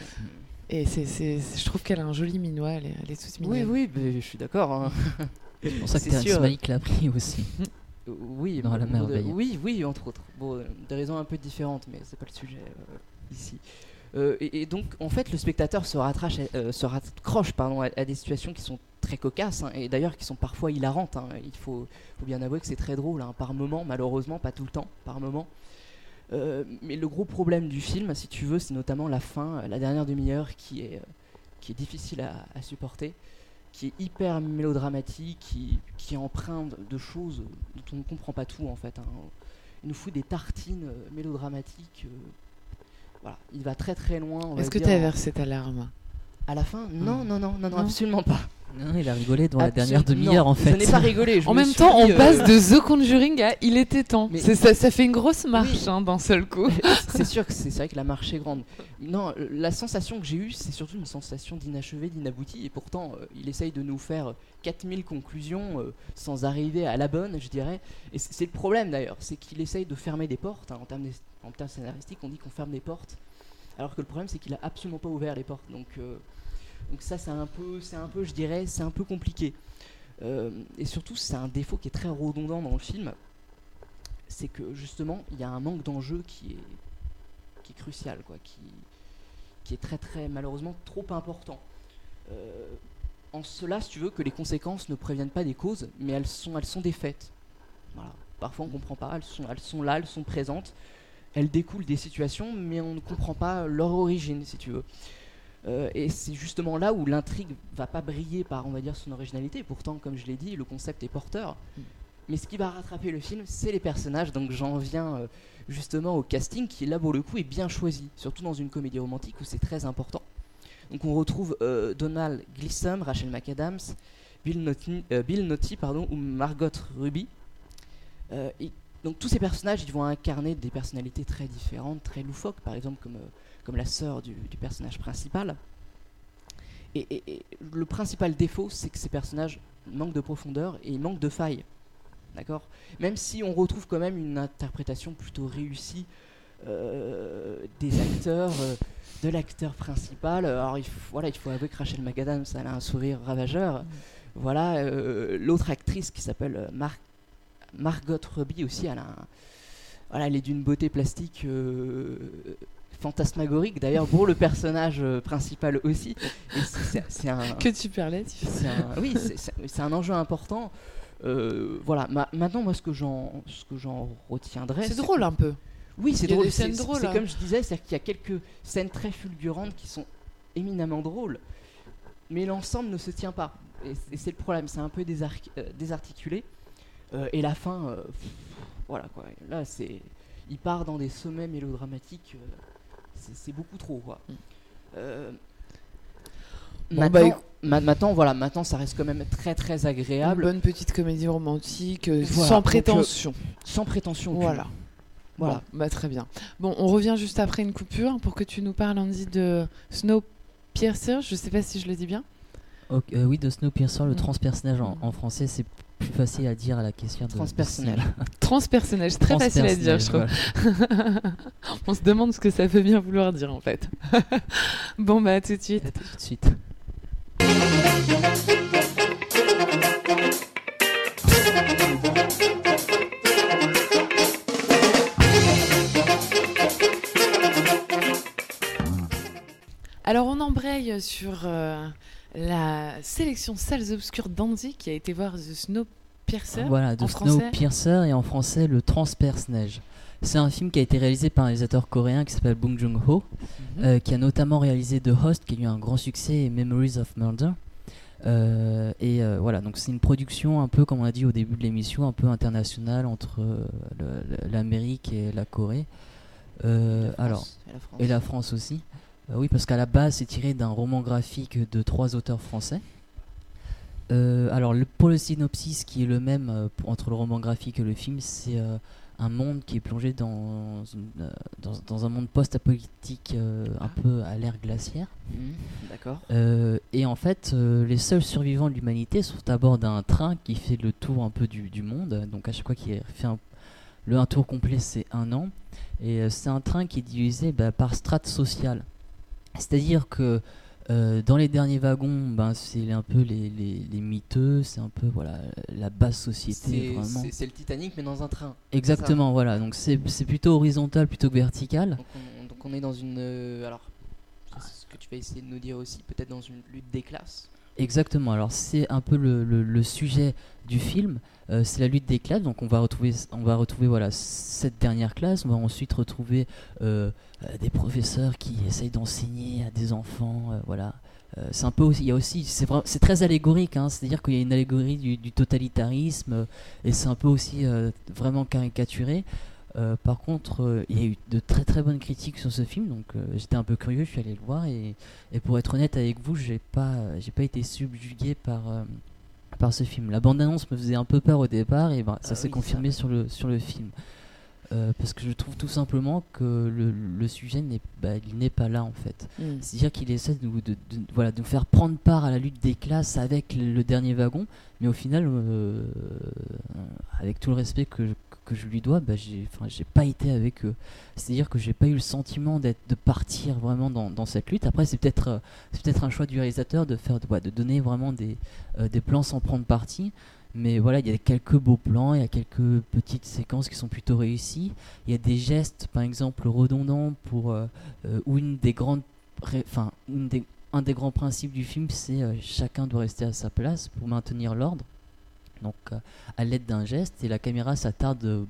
S1: Et c'est, je trouve qu'elle a un joli minois, elle est, elle est toute mignonne.
S3: Oui, oui, je suis d'accord. Hein.
S2: c'est pour ça que Terrence l'a pris aussi.
S3: Oui, dans la merveille. oui, oui, entre autres. Bon, des raisons un peu différentes, mais c'est pas le sujet euh, ici. Euh, et, donc, en fait, le spectateur se, euh, se raccroche pardon, à, des situations qui sont très cocasses, hein, et d'ailleurs qui sont parfois hilarantes. Hein. Il faut, faut, bien avouer que c'est très drôle, hein, par moment, malheureusement, pas tout le temps, par moment. mais le gros problème du film, si tu veux, c'est notamment la fin, la dernière demi-heure qui est, qui est difficile à supporter qui est hyper mélodramatique, qui, qui est empreint de choses dont on ne comprend pas tout en fait. Hein. Il nous fout des tartines euh, mélodramatiques. Euh, voilà, il va très très loin.
S1: Est-ce que tu as versé ta larme?
S3: À la fin? Non, non, non, non, non, absolument pas.
S2: Non, il a rigolé dans la dernière demi-heure en fait.
S3: Je n'ai pas rigolé.
S1: en même temps, on passe de The Conjuring à Il était temps. Ça, ça, fait une grosse marche hein, d'un seul coup.
S3: c'est sûr que c'est vrai que la marche est grande. Non, la sensation que j'ai eue, c'est surtout une sensation d'inachevé, d'inabouti. Et pourtant, euh, il essaye de nous faire 4000 conclusions euh, sans arriver à la bonne, je dirais. Et c'est le problème d'ailleurs, c'est qu'il essaye de fermer des portes. Hein, en, termes en termes scénaristiques, on dit qu'on ferme des portes. Alors que le problème, c'est qu'il a absolument pas ouvert les portes. Donc. Donc ça, c'est un peu, c'est un peu, je dirais, c'est un peu compliqué. Euh, et surtout, c'est un défaut qui est très redondant dans le film, c'est que justement, il y a un manque d'enjeu qui est, crucial, quoi, qui, qui est très très malheureusement trop important. Euh, en cela, si tu veux, que les conséquences ne préviennent pas des causes, mais elles sont, elles sont des faits. Voilà. Parfois, on ne comprend pas. Elles sont, elles sont là, elles sont présentes. Elles découlent des situations, mais on ne comprend pas leur origine, si tu veux. Euh, et c'est justement là où l'intrigue va pas briller par, on va dire, son originalité. Pourtant, comme je l'ai dit, le concept est porteur. Mm. Mais ce qui va rattraper le film, c'est les personnages. Donc j'en viens euh, justement au casting qui, là, pour le coup, est bien choisi. Surtout dans une comédie romantique où c'est très important. Donc on retrouve euh, Donald Gleason, Rachel McAdams, Bill Notty, Bill pardon, ou Margot Ruby. et donc tous ces personnages, ils vont incarner des personnalités très différentes, très loufoques. Par exemple, comme comme la sœur du, personnage principal. Et, le principal défaut, c'est que ces personnages manquent de profondeur et manquent de faille. D'accord? Même si on retrouve quand même une interprétation plutôt réussie euh, des acteurs, euh, de l'acteur principal. Alors il faut, voilà, il faut avouer que Rachel McAdams elle a un sourire ravageur. Mm. Voilà, euh, l'autre actrice qui s'appelle Margot Robbie aussi, elle a voilà, elle est d'une beauté plastique fantasmagorique d'ailleurs pour le personnage euh, principal aussi.
S1: c'est un que tu
S3: Oui, c'est un enjeu important. Euh, voilà. maintenant, moi, ce que j'en ce que j'en retiendrai,
S1: c'est drôle un peu.
S3: Oui, c'est drôle. C'est hein. comme je disais, c'est qu'il y a quelques scènes très fulgurantes qui sont éminemment drôles, mais l'ensemble ne se tient pas. Et c'est le problème. C'est un peu euh, désarticulé. et la fin, voilà quoi. Là, c'est il part dans des sommets mélodramatiques c'est beaucoup trop quoi. Mm. Euh, bah, maintenant, voilà, maintenant ça reste quand même très très agréable.
S1: Une bonne petite comédie romantique, euh, sans prétention.
S3: sans prétention.
S1: Voilà. Voilà. bah, très bien. Bon, on revient juste après une coupure pour que tu nous parles, Andy, de Snowpiercer. Je sais pas si je le dis bien.
S2: Euh, oui, de Snowpiercer, le mm. transpersonnage en, en français, c'est plus facile à dire à la question
S3: transpersonnel.
S1: transpersonnel, c'est très facile à dire, je trouve. On se demande ce que ça veut bien vouloir dire en fait. bon bah à tout de suite.
S2: À tout de suite.
S1: Alors on embraye sur euh, la sélection Salles Obscures d'Andy qui a été voir The Snowpiercer.
S2: Voilà,
S1: The
S2: Snowpiercer et en français Le Transperce-Neige. C'est un film qui a été réalisé par un réalisateur coréen qui s'appelle Bong Joon-ho, mhm. euh, qui a notamment réalisé The Host, qui a eu un grand succès, et Memories of Murder. Euh, et euh, voilà, donc c'est une production un peu, comme on a dit au début de l'émission, un peu internationale entre l'Amérique et la Corée. alors, et la France aussi. Oui, parce qu'à la base, c'est tiré d'un roman graphique de trois auteurs français. alors, le, pour le synopsis, qui est le même entre le roman graphique et le film, c'est un monde qui est plongé dans, euh, dans, un monde post-apocalyptique euh, un ah. peu à l'ère glaciaire.
S3: Mmh, d'accord.
S2: Euh, et en fait, les seuls survivants de l'humanité sont à bord d'un train qui fait le tour un peu du, du monde. Donc à chaque fois qu'il fait un, le un tour complet, c'est un an. Et c'est un train qui est divisé bah, par strate sociale. C'est-à-dire que euh, dans les derniers wagons, ben, c'est un peu les, les, les miteux, c'est un peu voilà, la basse société.
S3: C'est le Titanic, mais dans un train.
S2: Exactement, voilà. Donc c'est plutôt horizontal plutôt que vertical.
S3: Donc on, donc on est dans une. Euh, alors, c'est ce que tu vas essayer de nous dire aussi, peut-être dans une lutte des classes.
S2: Exactement, alors c'est un peu le, sujet du film, euh, c'est la lutte des classes, donc on va retrouver, on va retrouver voilà, cette dernière classe, on va ensuite retrouver euh, euh, des professeurs qui essayent d'enseigner à des enfants, voilà. c'est un peu aussi, il y a aussi, c'est très allégorique, hein, c'est-à-dire qu'il y a une allégorie du totalitarisme, et c'est un peu aussi vraiment caricaturé. Euh, par contre, euh, il y a eu de très très bonnes critiques sur ce film, donc euh, j'étais un peu curieux, je suis allé le voir et, pour être honnête avec vous, j'ai pas j'ai pas été subjugué par par ce film. La bande annonce me faisait un peu peur au départ et ben, ça ah s'est confirmé sur le sur le film. parce que je trouve tout simplement que le, le sujet n'est bah, n'est pas là en fait. Hmm. C'est-à-dire qu'il essaie de, de, voilà, de nous faire prendre part à la lutte des classes avec le, dernier wagon, mais au final, avec tout le respect que, que je lui dois, bah, j'ai, pas été avec eux. C'est-à-dire que j'ai pas eu le sentiment de partir vraiment dans, cette lutte. Après, c'est peut-être, euh, c'est peut-être un choix du réalisateur de faire, donner vraiment des, euh, des plans sans prendre parti. Mais voilà, il y a quelques beaux plans, il y a quelques petites séquences qui sont plutôt réussies. Il y a des gestes, par exemple, redondants pour euh, ou une des grandes, enfin, un des grands principes du film, c'est chacun doit rester à sa place pour maintenir l'ordre donc euh, à l'aide d'un geste et la caméra s'attarde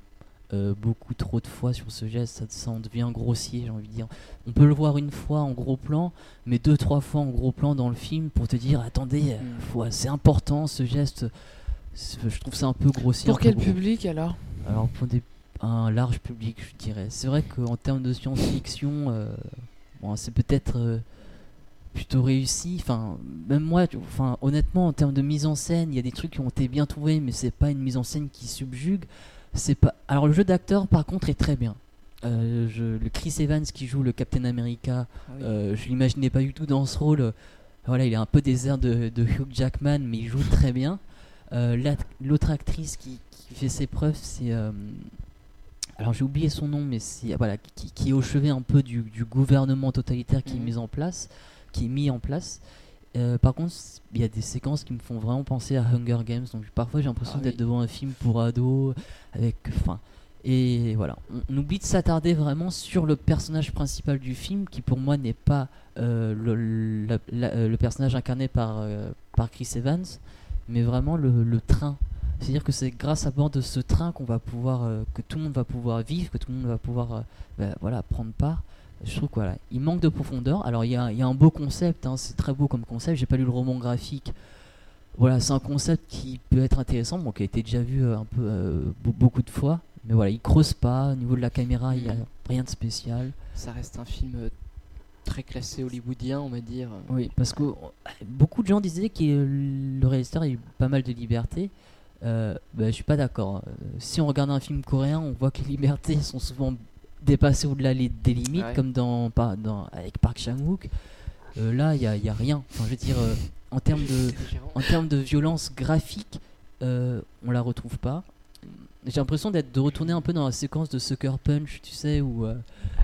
S2: euh, beaucoup trop de fois sur ce geste, ça, en devient grossier, j'ai envie de dire. On peut le voir une fois en gros plan, mais deux, trois fois en gros plan dans le film pour te dire attendez, euh, mm. c'est important ce geste. Je trouve ça un peu grossier.
S1: Pour quel public alors?
S2: Alors pour un large public, je dirais. C'est vrai qu'en termes de science-fiction, bon, c'est peut-être plutôt réussi. Enfin, même moi, enfin, honnêtement, en termes de mise en scène, il y a des trucs qui ont été bien trouvés, mais c'est pas une mise en scène qui subjugue. C'est pas. Alors le jeu d'acteur, par contre, est très bien. Euh, je, le Chris Evans qui joue le Captain America, ah euh, je l'imaginais pas du tout dans ce rôle. Voilà, il est un peu des airs de, Hugh Jackman, mais il joue très bien. Euh, l'autre actrice qui, fait ses preuves, c'est alors j'ai oublié son nom, mais c'est voilà qui, est au chevet un peu du, gouvernement totalitaire qui est mhm. mis en place qui est mis en place. Euh, par contre, il y a des séquences qui me font vraiment penser à Hunger Games. Donc parfois, j'ai l'impression ah d'être devant un film pour ados avec, enfin, et voilà. On, oublie de s'attarder vraiment sur le personnage principal du film, qui pour moi n'est pas euh, le, euh, le, personnage incarné par par Chris Evans, mais vraiment le, le train. C'est-à-dire que c'est grâce à bord de ce train qu'on va pouvoir, que tout le monde va pouvoir vivre, que tout le monde va pouvoir, bah, voilà, prendre part je trouve qu'il il manque de profondeur. Alors il y a, un beau concept, hein, c'est très beau comme concept. J'ai pas lu le roman graphique. Voilà, c'est un concept qui peut être intéressant, bon, qui a été déjà vu euh, un peu euh, beaucoup de fois. Mais voilà, il creuse pas. Au niveau de la caméra, il y a rien de spécial.
S3: Ça reste un film euh, très classé hollywoodien, on va dire.
S2: Oui, parce que beaucoup de gens disaient que le réalisateur a eu pas mal de liberté. Euh, bah, je suis pas d'accord. Si on regarde un film coréen, on voit que les libertés sont souvent dépasser au-delà des limites, comme dans, dans, avec Park Chan-wook. Euh, là, il n'y a, y a, rien. Enfin, je veux dire, euh, en termes de, en termes de violence graphique, euh, on la retrouve pas. J'ai l'impression d'être de retourner un peu dans la séquence de Sucker Punch, tu sais, où,
S3: ah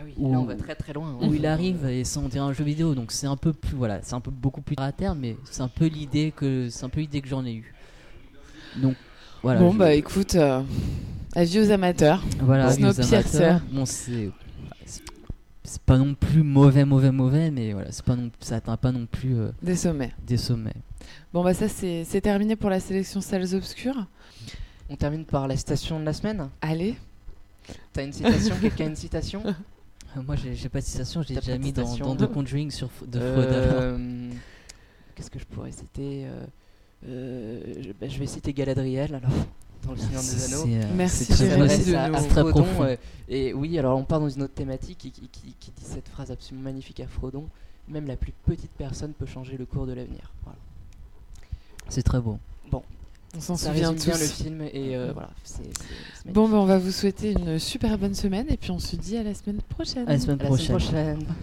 S3: oui, où là on va très très loin.
S2: Hein. Où il arrive et ça on dirait un jeu vidéo, donc c'est un peu plus, voilà, c'est un peu beaucoup plus à terre, mais c'est un peu l'idée que c'est un peu l'idée que j'en ai eu. Donc voilà.
S1: Bon bah écoute, Avis aux amateurs.
S2: Voilà. Bon, c'est c'est pas non plus mauvais, mauvais, mauvais, mais voilà, c'est pas non, ça atteint pas non plus euh,
S1: des sommets.
S2: Des sommets.
S1: Bon bah ça c'est terminé pour la sélection salles obscures.
S3: On termine par la citation de la semaine.
S1: Allez.
S3: T'as une citation Quelqu'un a une citation
S2: euh, Moi j'ai pas de citation, j'ai déjà mis dans, dans The Conjuring sur de euh,
S3: Qu'est-ce que je pourrais citer je, bah, je, vais citer Galadriel alors dans le Seigneur des Anneaux.
S1: Merci Jérémy de
S3: très profond. et oui, alors on part dans une autre thématique qui, qui, qui, dit cette phrase absolument magnifique à Frodon même la plus petite personne peut changer le cours de l'avenir. Voilà.
S2: C'est très beau.
S3: Bon,
S1: on s'en souvient tous.
S3: bien le film et euh, voilà.
S1: bon, ben, on va vous souhaiter une super bonne semaine et puis on se dit à la semaine prochaine.
S2: À la semaine prochaine.
S3: À la semaine prochaine.